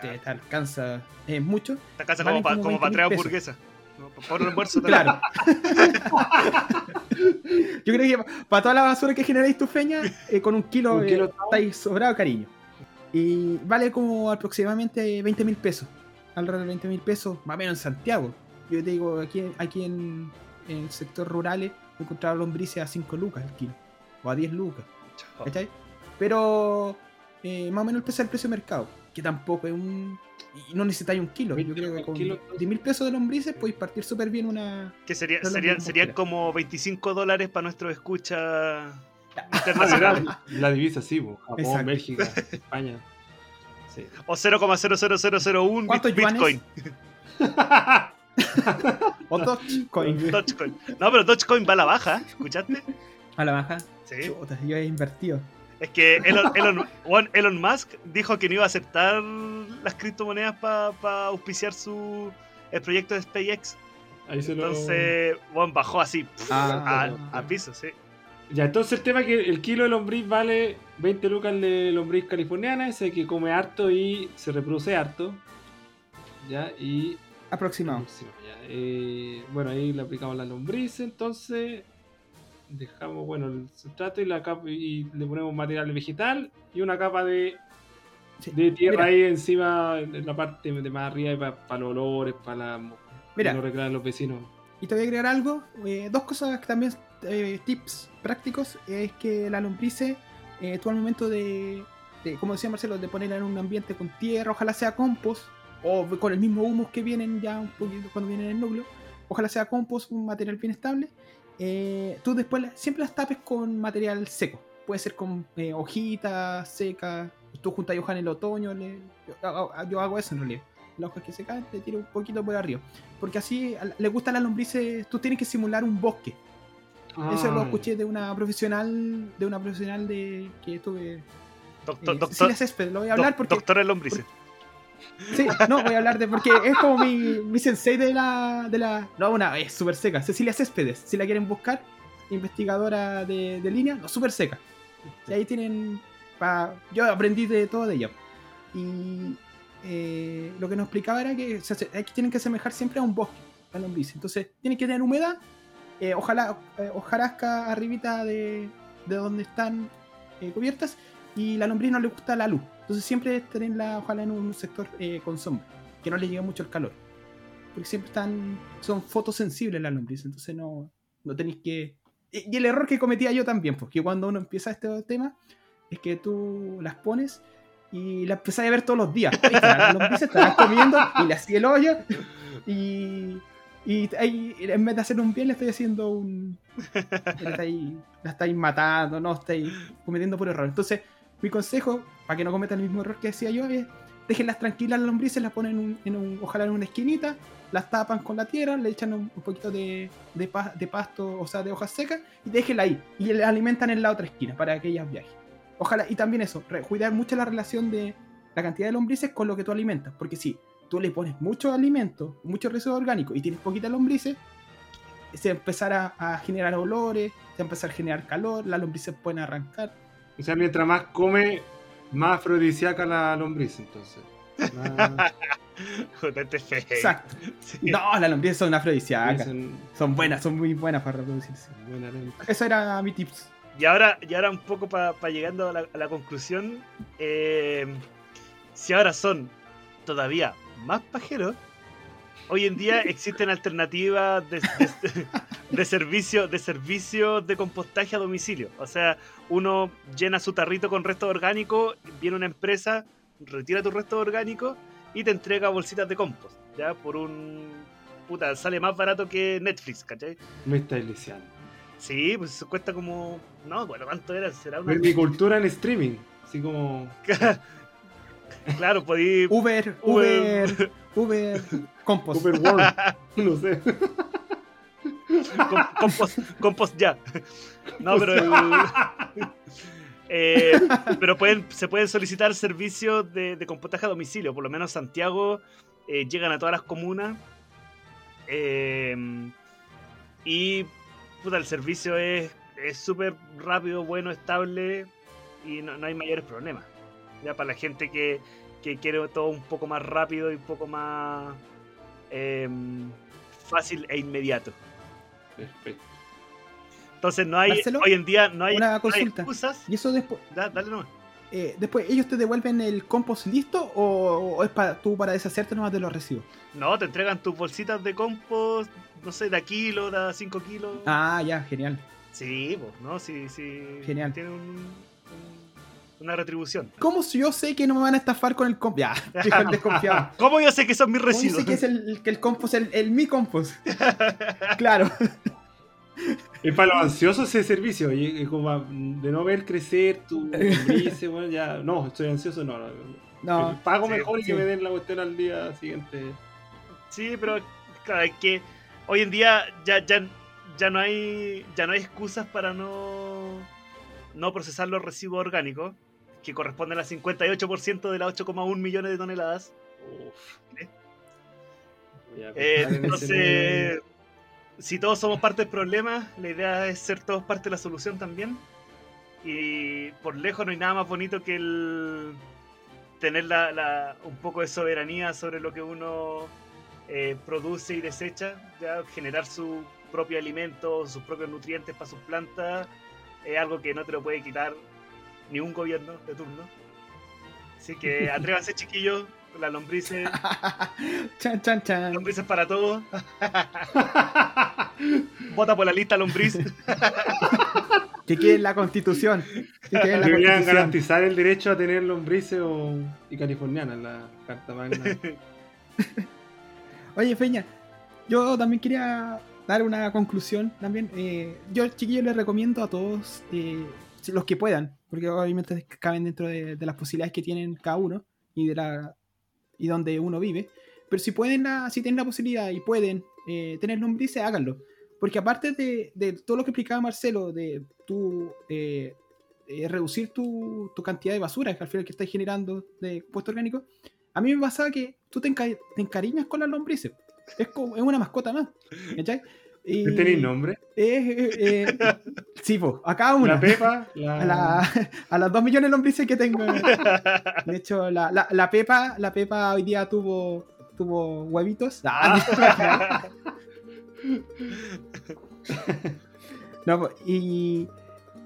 te, alcanza, es mucho. Te alcanza como, para traer hamburguesa. Por reembolso Claro. Yo creo que para toda la basura que generáis tu feña, eh, con un kilo, ¿Un kilo eh, estáis sobrado cariño. Y vale como aproximadamente 20 mil pesos. Alrededor de 20 mil pesos, más o menos en Santiago. Yo te digo, aquí, aquí en, el sector rural he encontrado lombrices a 5 lucas el kilo. O a 10 lucas. Pero eh, más o menos el precio del precio de mercado. Que tampoco es un. Y no necesitáis un kilo. Yo creo que con 10 mil pesos de lombrices podéis partir súper bien una. Que sería, serían, serían como 25 dólares para nuestro escucha la divisa sí, Japón, México, España. O 0,00001 Bitcoin. o Dogecoin. Dogecoin. No, pero Dogecoin va a la baja, ¿escuchaste? A la baja. Sí. yo he invertido. Es que Elon, Elon, Musk dijo que no iba a aceptar las criptomonedas para auspiciar su el proyecto de SpaceX. Entonces, bueno, bajó así ah, a, a, piso, sí. Ya, entonces el tema es que el kilo de lombriz vale 20 lucas de lombriz californiana, ese que come harto y se reproduce harto. Ya, y. Aproximado. Eh, bueno, ahí le aplicamos la lombriz, entonces dejamos, bueno, el sustrato y la capa y le ponemos material vegetal y una capa de, de tierra ahí encima, en la parte de más arriba para los olores, para Mira, no recrear los vecinos. Y te voy a agregar algo, eh, dos cosas que también eh, tips prácticos es que la lombrice, eh, tú al momento de, como decía Marcelo, de ponerla en un ambiente con tierra, ojalá sea compost, o con el mismo humus que vienen ya un poquito cuando vienen en el núcleo, ojalá sea compost, un material bien estable, eh, tú después siempre las tapes con material seco, puede ser con hojitas secas, tú juntas hojas en el otoño, yo, hago eso en realidad las hojas que se caen, te tiro un poquito por arriba. Porque así le gusta la lombrices, tú tienes que simular un bosque. Eso lo escuché de una profesional, de una profesional de que estuve. Doctor, eh, doctor, Césped, lo voy a hablar porque. Doctora Lombrice. Sí, no, voy a hablar de. Porque es como mi, mi sensei de la. De la no, una, es súper seca. Cecilia Céspedes, si la quieren buscar, investigadora de, de línea, no, súper seca. Y ahí tienen. Pa, yo aprendí de todo de ella. Y eh, lo que nos explicaba era que se, tienen que asemejar siempre a un bosque, la lombriz. Entonces, tienen que tener humedad eh, ojalá, eh, arribita de, de donde están eh, cubiertas y la lombriz no le gusta la luz. Entonces siempre tenerla ojalá en un sector con sombra, que no le llegue mucho el calor. Porque siempre están, son fotosensibles las lombrices, entonces no, no tenéis que... Y, el error que cometía yo también, porque cuando uno empieza este tema, es que tú las pones y las empezás a ver todos los días. Las lombrices estarán comiendo y le hacía el hoyo y y en vez de hacer un bien, le estoy haciendo un. la, estáis, matando, no, estáis cometiendo por error. Entonces, mi consejo, para que no cometan el mismo error que decía yo, es déjenlas tranquilas las lombrices, las ponen en un, ojalá en una esquinita, las tapan con la tierra, le echan un, poquito de, de, pasto, o sea, de hojas secas, y déjenla ahí. Y las alimentan en la otra esquina para que ellas viajen. Ojalá, y también eso, cuidar mucho la relación de la cantidad de lombrices con lo que tú alimentas, porque si tú le pones mucho alimento, mucho residuo orgánico y tienes poquitas lombrices, se empezará a generar olores, se empezar a generar calor, las lombrices pueden arrancar. O sea, mientras más come, más afrodisíaca la lombriz, entonces. Exacto. No, las lombrices son afrodisíacas. Son... buenas, son muy buenas para reproducirse. Eso era mi tips. Y ahora, y ahora un poco para llegando a la, conclusión, eh, si ahora son todavía más pajeros, hoy en día existen alternativas de, de, servicio, de servicio de compostaje a domicilio. O sea, uno llena su tarrito con restos orgánicos, viene una empresa, retira tu resto orgánico y te entrega bolsitas de compost, ya por un puta, sale más barato que Netflix, ¿cachai? Me está lisiando. Sí, pues cuesta como. No, bueno, ¿cuánto era? Será una. cultura en streaming. Así como. claro, podí. Uber, Uber, Uber, Compost. World. no sé. compost, compost ya. No, pero eh, pero pueden, se pueden solicitar servicios de, de, compostaje a domicilio. Por lo menos Santiago eh, llegan a todas las comunas. Eh, y puta, el servicio es súper rápido, bueno, estable y no, hay mayores problemas. Ya para la gente que, quiere todo un poco más rápido y un poco más em, fácil e inmediato. Perfecto. Entonces no hay, hoy en día no hay, una consulta. excusas. Y eso después. dale nomás. Eh, después, ¿ellos te devuelven el compost listo o, es para tú para deshacerte nomás de los residuos? No, te entregan tus bolsitas de compost, no sé, de a kilo, de a 5 kilos. Ah, ya, genial. Sí, pues, ¿no? Sí, sí. Genial. Tiene una retribución. ¿Cómo yo sé que no me van a estafar con el compost? Ya, desconfiado. ¿Cómo yo sé que son mis residuos? ¿Cómo sé que es el, que el compost, el, el mi compost? claro. Es para los ansiosos ese servicio, y como de no ver crecer tu dice, bueno, ya, no, estoy ansioso, no, no. Pago mejor y que me den la cuestión al día siguiente. Sí, pero claro, es que hoy en día ya, ya, ya no hay ya no hay excusas para no, no procesar los residuos orgánicos, que corresponden al 58% de las 8,1 millones de toneladas. Uf. Eh, entonces si todos somos parte del problema, la idea es ser todos parte de la solución también. Y por lejos no hay nada más bonito que el tener la, un poco de soberanía sobre lo que uno eh, produce y desecha, ya generar su propio alimento, sus propios nutrientes para sus plantas, es algo que no te lo puede quitar ni un gobierno de turno. Así que atrévanse chiquillos, la lombrices. chan, chan, chan. Lombrices para todos. Vota por la lista lombriz. que quede la constitución. Que quede la Deberían garantizar el derecho a tener lombrices o... y californiana en la carta magna. Oye, Feña, yo también quería dar una conclusión también. Eh, yo, chiquillos, les recomiendo a todos, eh, los que puedan, porque obviamente caben dentro de, las posibilidades que tienen cada uno y de la y donde uno vive. Pero si pueden, si tienen la posibilidad y pueden eh, tener lombrices, háganlo. Porque aparte de, de, todo lo que explicaba Marcelo, de tu, eh, eh, reducir tu, tu, cantidad de basura, que al final que estás generando de puesto orgánico, a mí me pasa que tú te, te encariñas con las lombrices. Es, como, es una mascota más. ¿Cachai? Y, ¿Tenéis nombre? Eh, eh, sí, pues, acá una. La Pepa. A, las dos millones de lombrices que tengo. De hecho, la, la, la, Pepa, la Pepa hoy día tuvo, tuvo huevitos. Ah, no, y,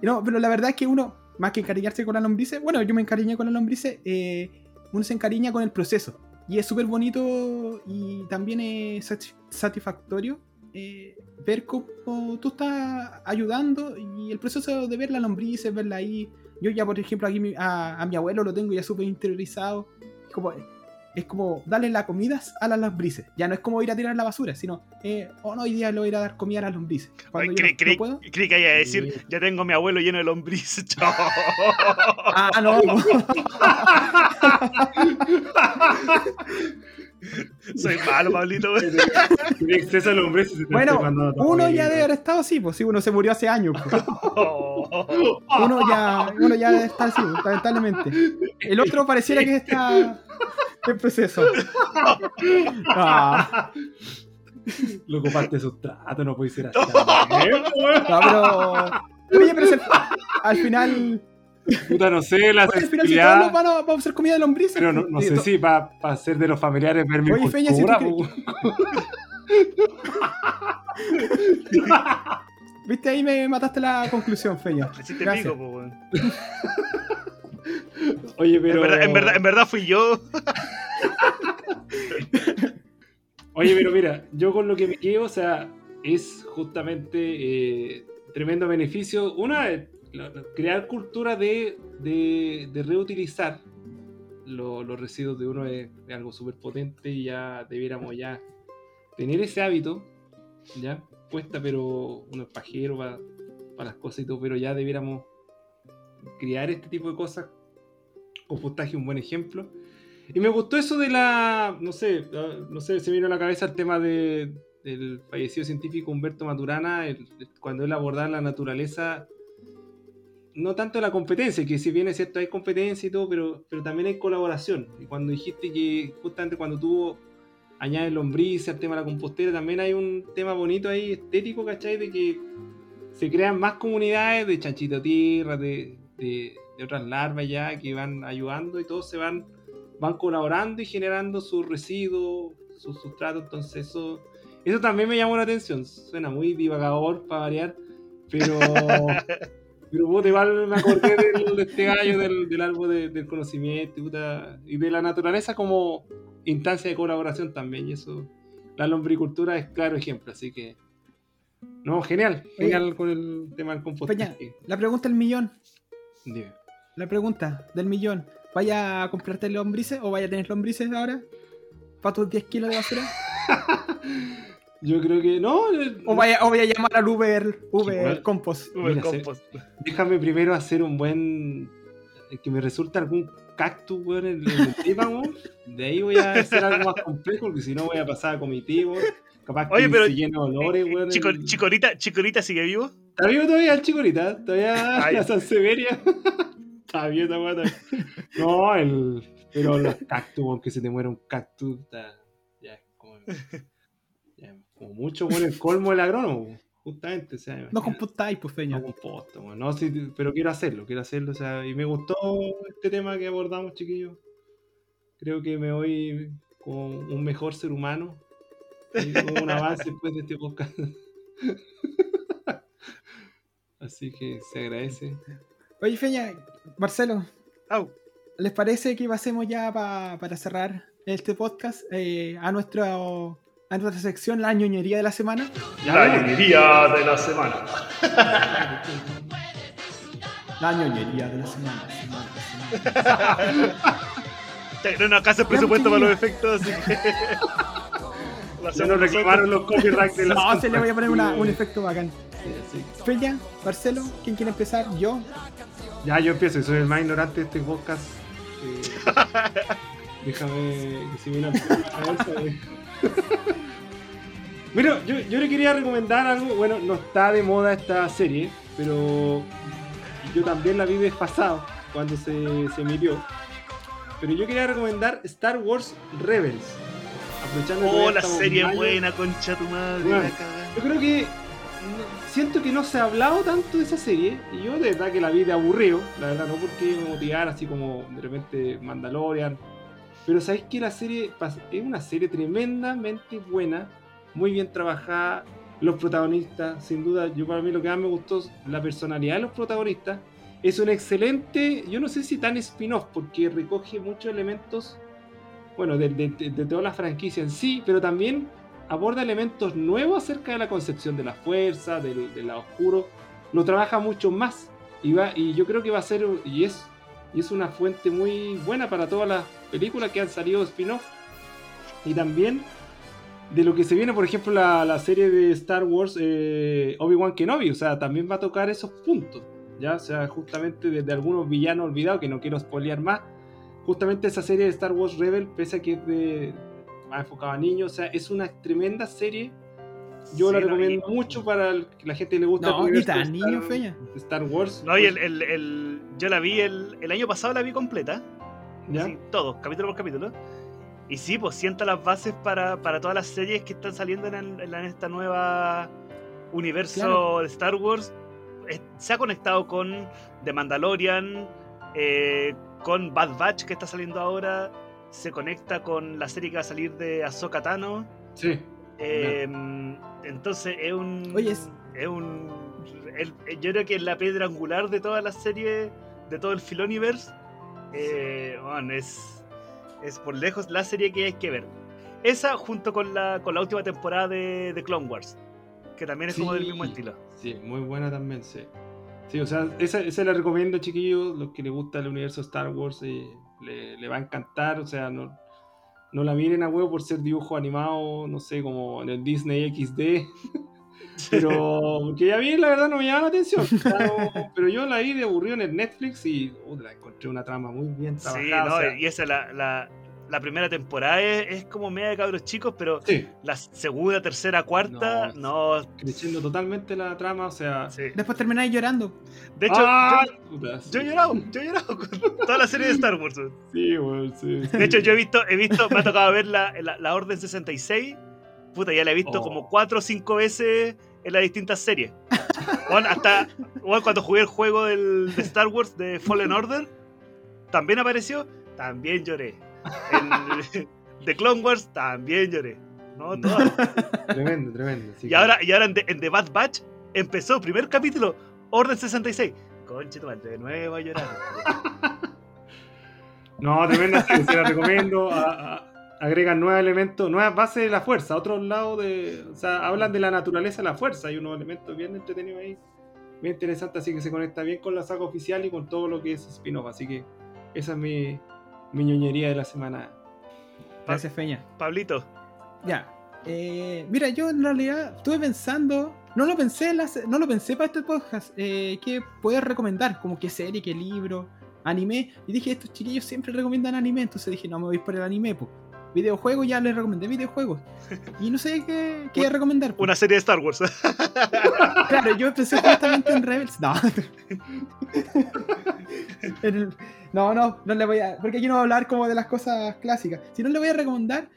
no, pero la verdad es que uno, más que encariñarse con las lombrices, bueno, yo me encariñé con las lombrices, eh, uno se encariña con el proceso. Y es súper bonito y también es satisfactorio eh, ver cómo tú estás ayudando y el proceso de ver la lombrices, verla ahí. Yo ya, por ejemplo, aquí a, mi abuelo lo tengo ya súper interiorizado. Es como, es como darle la comida a las lombrices. Ya no es como ir a tirar la basura, sino, eh, oh no, hoy día le voy a ir a dar comida a las lombrices. Cuando yo no, puedo. Creí que iba a decir, ya tengo a mi abuelo lleno de lombrices. ah, no. Soy malo, Pablito. Tiene exceso de lombrices. Bueno, uno ya debe haber estado así, pues sí, uno se murió hace años. Pues. Uno ya, uno ya debe estar así, lamentablemente. El otro pareciera que está en proceso. Ah. Lo ocupaste sustrato, no puede ser así. No, pero. Oye, pero al final Puta, no sé, la Oye, pero si todos van a, a hacer comida de lombrices. Pero no, no sé si va a ser de los familiares ver mi Oye, Feña, si Viste, ahí me mataste la conclusión, Feña. Gracias. Pico, Oye, pero... En verdad, en verdad, en verdad fui yo. Oye, pero mira, yo con lo que me quedo, o sea, es justamente eh, tremendo beneficio. Una, crear cultura de, de, reutilizar los residuos de uno es, algo súper potente y ya debiéramos ya tener ese hábito, ya puesta, pero uno es pajero para, las cosas y todo, pero ya debiéramos crear este tipo de cosas. Compostaje es un buen ejemplo. Y me gustó eso de la, no sé, no sé, se me vino a la cabeza el tema de, del fallecido científico Humberto Maturana, cuando él abordaba la naturaleza no tanto la competencia, que si bien es cierto hay competencia y todo, pero, pero también hay colaboración. Y cuando dijiste que justamente cuando tuvo añades lombrices al tema de la compostera, también hay un tema bonito ahí, estético, ¿cachai? De que se crean más comunidades de chanchito tierra, de, de, otras larvas ya que van ayudando y todos se van, van colaborando y generando sus residuos, sus sustratos. Entonces eso, eso también me llamó la atención. Suena muy divagador para variar, pero... Pero vos igual me acordé de este gallo del, árbol del conocimiento y de la naturaleza como instancia de colaboración también. Y eso, la lombricultura es claro ejemplo. Así que, no, genial. Genial con el tema del compostaje. la pregunta del millón. La pregunta del millón. ¿Vaya a comprarte lombrices o vaya a tener lombrices ahora? ¿Para tus 10 kilos de basura? Yo creo que no. Eh, o vaya, o vaya a llamar al Uber, Uber Compost. Uber Compost. déjame primero hacer un buen. Eh, que me resulte algún cactus, weón, en el tema, De ahí voy a hacer algo más complejo, porque si no voy a pasar a comitivos. Capaz que pero, se lleno de olores, weón. Chico, Chicorita, ¿Chicorita sigue vivo? Está vivo todavía el Chicorita, todavía la San Severia. está bien, está No, el. Pero los cactus, aunque se te muera un cactus, está. Ya, como como mucho por el colmo del agrónomo, justamente. O sea, no compostáis, pues, feña. No composto, no, sí, pero quiero hacerlo, quiero hacerlo. O sea, y me gustó este tema que abordamos, chiquillos. Creo que me voy como un mejor ser humano. como un avance después de este podcast. Así que se agradece. Oye, Feña, Marcelo. ¿Les parece que pasemos ya para cerrar este podcast eh, a nuestro a nuestra sección La ñoñería de la semana. La ñoñería de la semana. la ñoñería de la semana. Tengo una casa de presupuesto para los efectos, así que. Se nos reclamaron los copyrights de la No, se le voy a poner una, un efecto bacán. Feña, Marcelo, ¿quién quiere empezar? ¿Yo? Ya, yo empiezo, soy el más ignorante de este podcast. Eh, déjame que si viene a Mira, yo, yo, le quería recomendar algo. Bueno, no está de moda esta serie, pero yo también la vi desfasado cuando se, se emitió. Pero yo quería recomendar Star Wars Rebels. Aprovechando oh, la serie buena, concha tu madre. yo creo que siento que no se ha hablado tanto de esa serie. Y yo de verdad que la vi de aburrido. La verdad, no porque me motivara así como de repente Mandalorian pero sabéis que la serie es una serie tremendamente buena, muy bien trabajada. Los protagonistas, sin duda, yo para mí lo que más me gustó es la personalidad de los protagonistas. Es un excelente, yo no sé si tan spin-off, porque recoge muchos elementos, bueno, de, toda la franquicia en sí, pero también aborda elementos nuevos acerca de la concepción de la fuerza, del, del lado oscuro. Lo trabaja mucho más y, va, y yo creo que va a ser, y es, y es una fuente muy buena para todas las películas que han salido spin-off. Y también de lo que se viene, por ejemplo, la, serie de Star Wars eh, Obi-Wan Kenobi. O sea, también va a tocar esos puntos. Ya, o sea, justamente desde algunos villanos olvidados, que no quiero spoilear más. Justamente esa serie de Star Wars Rebel, pese a que es de, más enfocada a niños, o sea, es una tremenda serie. Yo la recomiendo mucho para que la gente le gusta. No, ni tan niño, feña. Star Wars. No, y el, el, yo la vi el, el año pasado, la vi completa. ¿Ya? todos, capítulo por capítulo. Y sí, pues sienta las bases para, todas las series que están saliendo en, esta nueva universo de Star Wars. se ha conectado con The Mandalorian, eh, con Bad Batch que está saliendo ahora. Se conecta con la serie que va a salir de Ahsoka Tano. Sí. Em, entonces es un. es... un. yo creo que es la piedra angular de toda la serie, de todo el Filoniverse eh, es, es por lejos la serie que hay que ver. Esa junto con la, con la última temporada de, de Clone Wars, que también es como del mismo estilo. Sí, muy buena también, sí. Sí, o sea, esa, esa la recomiendo, chiquillos, los que les gusta el universo Star Wars. Eh, le, va a encantar, o sea, no, no la miren a huevo por ser dibujo animado, no sé, como en el Disney XD. Pero que ya vi, la verdad no me llama la atención. Pero, yo la vi de aburrido en el Netflix y uh, la encontré una trama muy bien trabajada. Sí, no, y esa la, la, la primera temporada es, como media de cabros chicos, pero la segunda, tercera, cuarta, no. Creciendo totalmente la trama, o sea. Después termináis llorando. De hecho, ¡Ah! yo, he llorado, yo he llorado con toda la serie de Star Wars. Sí, bueno, sí. De hecho, yo he visto, he visto, me ha tocado ver la, la, Orden 66. Puta, ya la he visto oh. como cuatro o cinco veces en las distintas series. Bueno, hasta cuando jugué el juego del, de Star Wars de Fallen Order, también apareció, también lloré. En The Clone Wars también lloré. No, tremendo, tremendo. y, ahora, y ahora en, The, Bad Batch empezó, primer capítulo, Orden 66. Conche, de nuevo a llorar. no, tremenda, se la recomiendo. Agregan nuevos elementos, nuevas bases de la fuerza, otros lados de. O sea, hablan de la naturaleza de la fuerza. Hay unos elementos bien entretenidos ahí, bien interesantes, así que se conecta bien con la saga oficial y con todo lo que es spin-off. Así que esa es mi, mi ñoñería de la semana. Gracias, Feña. Pablito. Ya. Eh, mira, yo en realidad estuve pensando. No lo pensé, no lo pensé para este podcast. Eh, ¿Qué puedes recomendar? Como qué serie, qué libro, anime. Y dije, estos chiquillos siempre recomiendan anime. Entonces dije, no me voy por el anime, pues. Videojuegos ya les recomendé videojuegos. Y no sé qué, qué recomendar. Una serie de Star Wars. claro, yo pensé justamente en Rebels. No. no, no, no le voy a. Porque aquí no voy a hablar como de las cosas clásicas. Si no le voy a recomendar,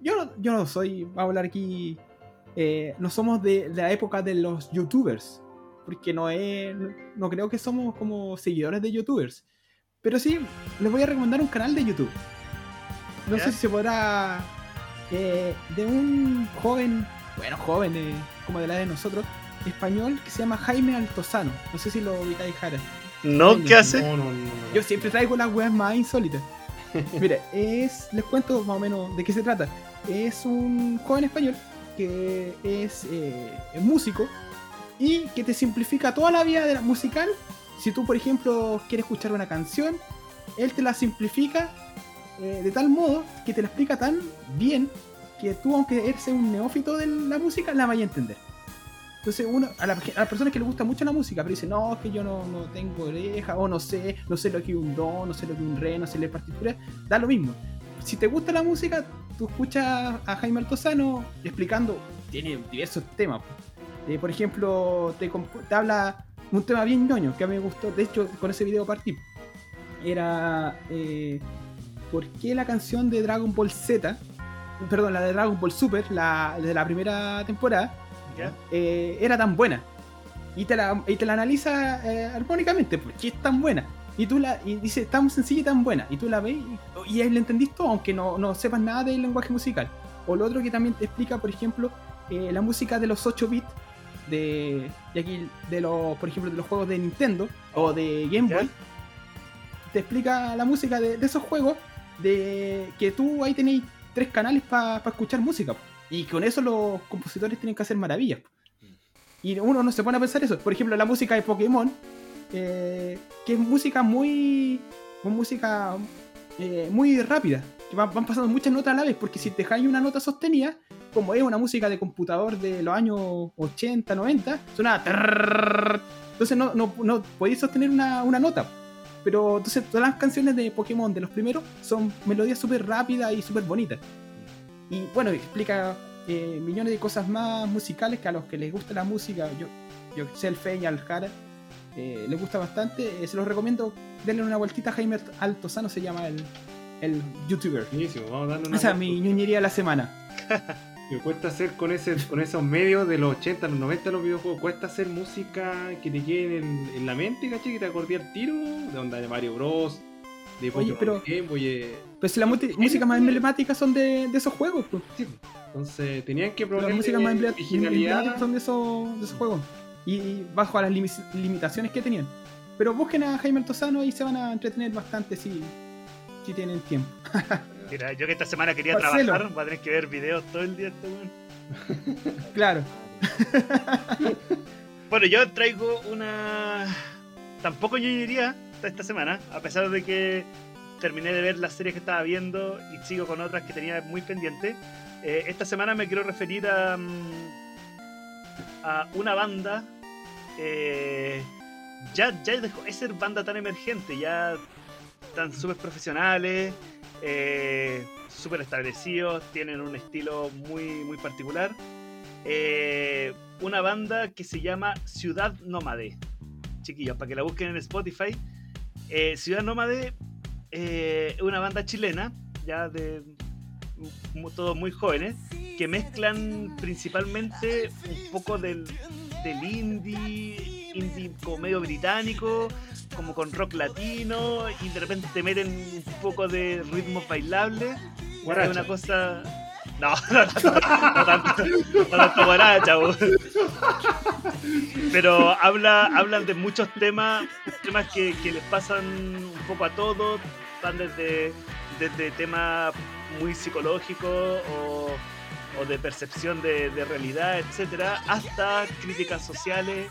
yo, yo no soy. Voy a hablar aquí. Eh, no somos de, la época de los youtubers. Porque no es. No creo que somos como seguidores de youtubers. Pero sí, les voy a recomendar un canal de YouTube no sé si se podrá. Eh, de un joven, bueno, joven, eh, como de la de nosotros, español, que se llama Jaime Altozano. No sé si lo ubicáis, Jara. No, ¿qué hace? Yo siempre traigo las weas más insólitas. Mira, es. Les cuento más o menos de qué se trata. Es un joven español que es eh, músico y que te simplifica toda la vida de la musical. Si tú, por ejemplo, quieres escuchar una canción, él te la simplifica eh, de tal modo que te lo explica tan bien que tú, aunque eres un neófito de la música, la vayas a entender. Entonces, uno, a, las personas que les gusta mucho la música, pero dicen, no, es que yo no, no tengo oreja, o no sé, no sé lo que es un do, no sé lo que es un re, no sé leer partituras, da lo mismo. Si te gusta la música, tú escuchas a Jaime Altozano explicando, tiene diversos temas. Eh, por ejemplo, te, te, habla un tema bien ñoño que a mí me gustó, de hecho, con ese video partí. Era eh, por qué la canción de Dragon Ball Z, perdón, la de Dragon Ball Super, la de la primera temporada, eh, era tan buena. Y te la, y te la analiza eh, armónicamente, ¿por qué es tan buena? Y tú la y dice, tan sencilla y tan buena. Y tú la ves y, y le entendís todo, aunque no, no, sepas nada del lenguaje musical. O lo otro que también te explica, por ejemplo, eh, la música de los 8 bits de, de, aquí, de los, por ejemplo, de los juegos de Nintendo o de Game Boy. Te explica la música de, de esos juegos de que tú ahí tenéis tres canales para escuchar música. Y con eso los compositores tienen que hacer maravillas. Y uno no se pone a pensar eso. Por ejemplo, la música de Pokémon, eh, que es música muy. música eh, muy rápida. Que van, pasando muchas notas a la vez, porque si dejáis una nota sostenida, como es una música de computador de los años 80, 90, suena. entonces no, no, no podéis sostener una, una nota. Pero entonces todas las canciones de Pokémon de los primeros son melodías súper rápidas y súper bonitas. Y bueno, explica eh, millones de cosas más musicales que a los que les gusta la música, yo, yo sé el Fe y al Jara, eh, les gusta bastante. Eh, se los recomiendo, denle una vueltita a Jaime Altozano, se llama el, el youtuber. Esa es mi ñuñería de la semana. Me cuesta hacer con ese con esos medios de los 80, los 90 los videojuegos, cuesta hacer música que te quede en, la mente, ¿cachai? Que te acordé al tiro, de onda de Mario Bros, de Oye, pero, Pues si las músicas más emblemáticas son de, de esos juegos, pues. Sí, entonces tenían que probar las músicas más emblemáticas son de esos, de esos juegos. Y, bajo las limitaciones que tenían. Pero busquen a Jaime Altozano y se van a entretener bastante si, si tienen tiempo. Mira, yo que esta semana quería trabajar, voy a tener que ver videos todo el día este Claro. bueno, yo traigo una. Tampoco yo diría esta semana, a pesar de que terminé de ver las series que estaba viendo y sigo con otras que tenía muy pendientes. Eh, esta semana me quiero referir a, mm, a una banda. Eh, ya, ya dejó de ser banda tan emergente, ya están súper profesionales, eh, súper establecidos, tienen un estilo muy, muy particular. una banda que se llama Ciudad Nómade. Chiquillos, para que la busquen en Spotify. Ciudad Nómade es una banda chilena, ya de todos muy jóvenes, que mezclan principalmente un poco del, del indie, indie como medio británico, como con rock latino, y de repente te meten un poco de ritmos bailables. Es una cosa. No, no, no, tanto, no tanto guaracha, Pero habla, hablan de muchos temas, temas que, que les pasan un poco a todos, van desde, desde temas muy psicológico o, de percepción de, realidad, etcétera, hasta críticas sociales,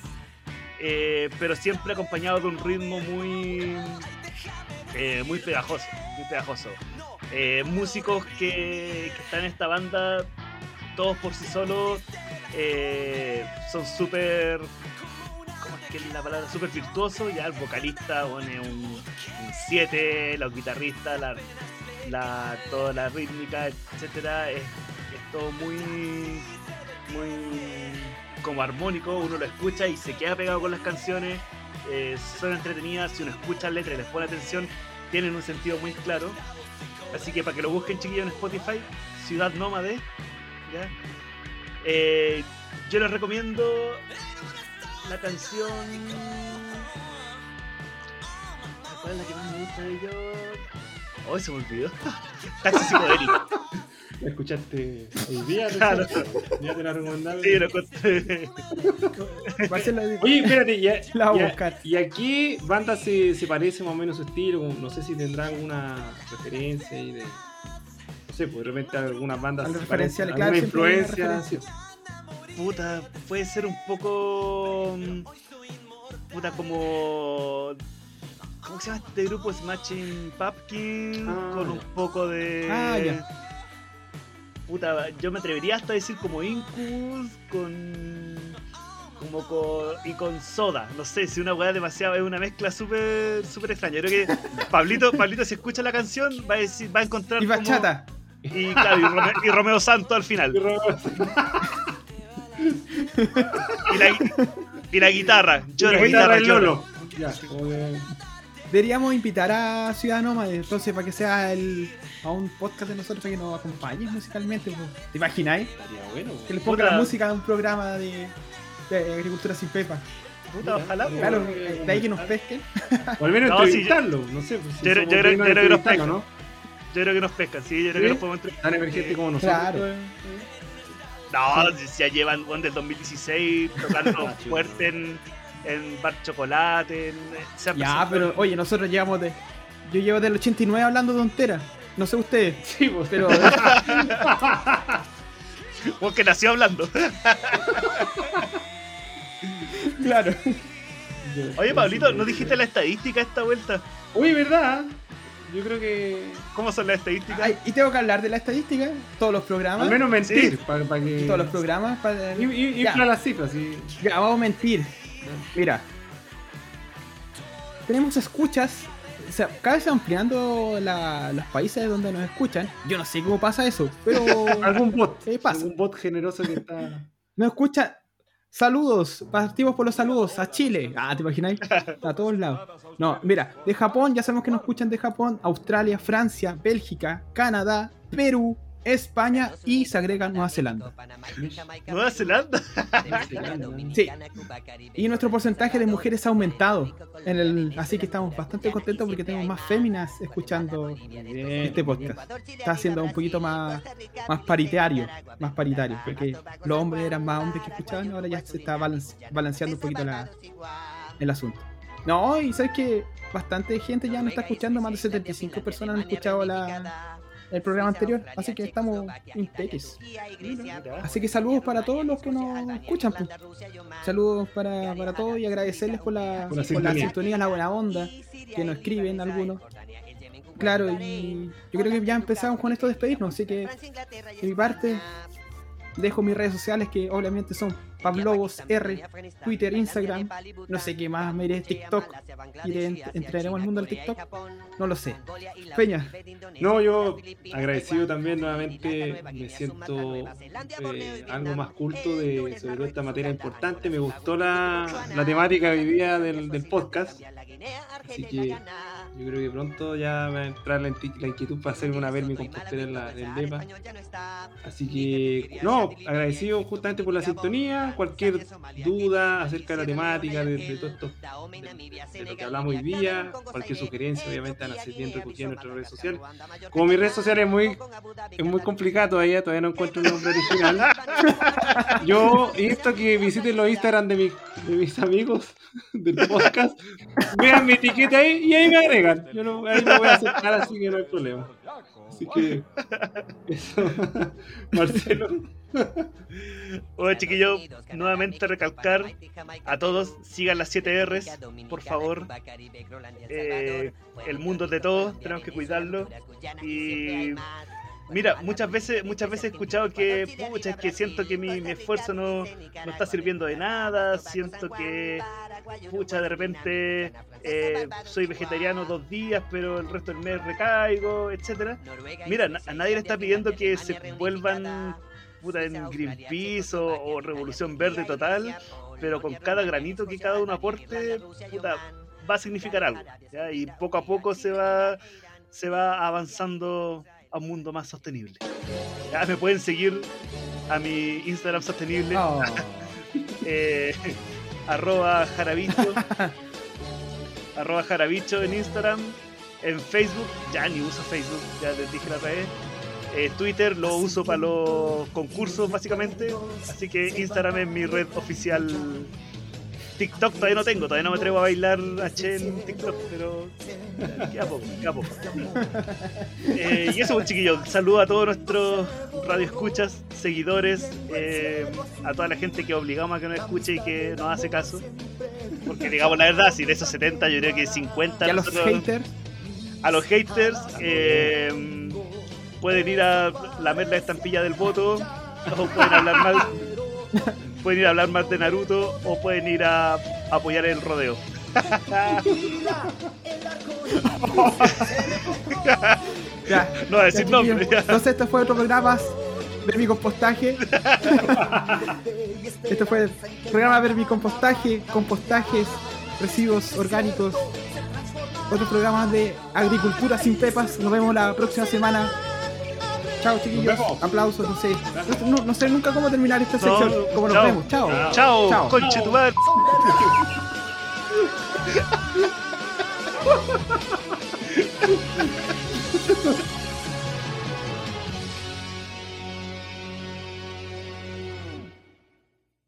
eh, pero siempre acompañado de un ritmo muy, eh, muy pegajoso, muy pegajoso. Eh, músicos que, están en esta banda, todos por sí solos, son súper ¿cómo es que es la palabra? Súper virtuoso, ya el vocalista pone un 7, los guitarristas, la, la, toda la rítmica, etcétera, es, todo muy, muy como armónico, uno lo escucha y se queda pegado con las canciones, eh, son entretenidas, si uno escucha la letra y les pone atención, tienen un sentido muy claro. Así que para que lo busquen chiquillos en Spotify, Ciudad Nómade, eh, yo les recomiendo la canción. ¿Cuál es la que más me gusta de ellos? Hoy se me olvidó. Taxi psicodélico. ¿La escuchaste hoy día? Claro. Ya te la recomendaron. Sí, lo conté. Oye, espérate, ya, la voy a buscar. ¿y a qué banda se, se, parece más o menos su estilo? No sé si tendrá alguna referencia y de. No sé, pues de repente algunas bandas. Alguna referencia, alguna influencia. Puta, puede ser un poco. Mm, puta, como ¿Cómo se llama este grupo? Smashing Pumpkin. Ah, con un poco de. Ah, ya. Puta, yo me atrevería hasta a decir como Incus con. Como con. y con soda. No sé, si una weá demasiado. Es una mezcla súper súper extraña. Creo que Pablito, Pablito, si escucha la canción, va a decir, va a encontrar. Y bachata. Y claro, y, Romeo, y Romeo Santo al final. Y, la, y la guitarra. Yo la, guitarra, Lolo. Ya, Deberíamos invitar a Ciudad Nómade, entonces, para que sea el, a un podcast de nosotros, para que nos acompañe musicalmente. ¿Te imagináis? bueno. Que le ponga la música a un programa de, agricultura sin pepa. Puta, ojalá. Claro, de ahí que nos pesquen. O al menos no, entrevistarlo, no sé. Pues, yo, creo, que nos pescan. ¿no? Yo creo que nos pescan, sí, yo creo que nos podemos entrevistar. Tan emergente como nosotros. Claro. Pues. No, si ya llevan desde el 2016 tocando fuerte en en Bar Chocolate. En, ya, pero oye, nosotros llevamos de. Yo llevo del 89 hablando de tontera. No sé ustedes. Sí, pues. pero. Porque nació hablando. claro. Oye, Pablito, ¿no dijiste la estadística esta vuelta? Uy, ¿verdad? Yo creo que. ¿Cómo son las estadísticas? y tengo que hablar de la estadística, todos los programas. Al menos mentir, para, que. Todos los programas. Para... Y, y, para las cifras. Ya, vamos a mentir. Mira, tenemos escuchas. O sea, cada vez ampliando los países donde nos escuchan. Yo no sé cómo pasa eso, pero. algún bot. pasa? Algún bot generoso que está. Nos escucha. Saludos, partimos por los saludos a Chile. Ah, ¿te imagináis? A todos lados. No, mira, de Japón, ya sabemos que nos escuchan de Japón, Australia, Francia, Bélgica, Canadá, Perú, España y se agrega Nueva Zelanda. ¿Nueva Zelanda? sí. Y nuestro porcentaje de mujeres ha aumentado. En el, así que estamos bastante contentos porque tenemos más féminas escuchando este podcast. Está siendo un poquito más, más paritario. Más paritario. Porque los hombres eran más hombres que escuchaban, ahora ya se está balanceando un poquito la, el asunto. No, y sabes que bastante gente ya no está escuchando, más de 75 personas han escuchado la, el programa anterior, así que estamos impeques. Así que saludos para todos los que nos escuchan. Pues. Saludos para, para todos y agradecerles por la, por la, sintonía, la buena onda, que nos escriben algunos. Claro, y yo creo que ya empezamos con esto de despedirnos, así que de mi parte dejo mis redes sociales que obviamente son Pablobos R, Twitter, Instagram, no sé qué más, me iré TikTok, iré, entraremos al mundo del TikTok, no lo sé. Peña. No, yo agradecido también nuevamente, me siento eh, algo más culto de sobre esta materia importante, me gustó la, la temática hoy día del, del podcast, así que yo creo que pronto ya va a entrar la, inquietud para hacerme una ver mi compostera en la, en DEPA. Así que, no, agradecido justamente por la sintonía. Cualquier duda acerca de la temática, de, todo esto, de, lo que hablamos hoy día, cualquier sugerencia, obviamente, van a ser bien recogidas en nuestras redes sociales. Como mi red social es muy, es muy complicado todavía, todavía no encuentro un nombre original. Yo esto que visiten los Instagram de, de mis amigos del podcast, vean mi etiqueta ahí y ahí me agregan. Yo no, ahí no voy a aceptar, así que no hay problema. Así que. Eso. Marcelo. Oye, chiquillo, nuevamente recalcar a todos, sigan las 7 R's, por favor. Eh, el mundo es de todos, tenemos que cuidarlo. Y Mira, muchas veces, muchas veces he escuchado que, pucha, es que siento que mi, esfuerzo no, no, está sirviendo de nada, siento que, pucha, de repente eh, soy vegetariano dos días, pero el resto del mes recaigo, etcétera. Mira, a nadie le está pidiendo que se vuelvan puta, en Greenpeace o, Revolución Verde total, pero con cada granito que cada uno aporte, puta, va a significar algo. Y poco a poco se va, se va avanzando a un mundo más sostenible. Ya me pueden seguir a mi Instagram sostenible. Oh. eh, arroba jarabicho. arroba jarabicho en Instagram. En Facebook, ya ni uso Facebook, ya les dije la vez. Eh, Twitter lo uso para los concursos básicamente. Así que Instagram es mi red oficial TikTok todavía no tengo, todavía no me atrevo a bailar H en TikTok, pero queda poco, queda poco. Eh, y eso, pues, chiquillo, saludo a todos nuestros radioescuchas, seguidores, eh, a toda la gente que obligamos a que nos escuche y que nos hace caso. Porque digamos la verdad, si de esos 70 yo creo que 50... ¿Y a los haters? A los haters eh, pueden ir a lamer la estampilla del voto o pueden hablar mal pueden ir a hablar más de Naruto o pueden ir a, apoyar el rodeo. ya, no a decir nombre. Entonces, este fue otro programa ver mi compostaje. este fue el programa ver mi compostaje, compostajes, residuos orgánicos. Otro programa de agricultura sin pepas. Nos vemos la próxima semana. Chao, chiquillos. Aplausos, no sé. No, sé nunca cómo terminar esta sección. Como nos vemos. Chao. Chao, chao. conche.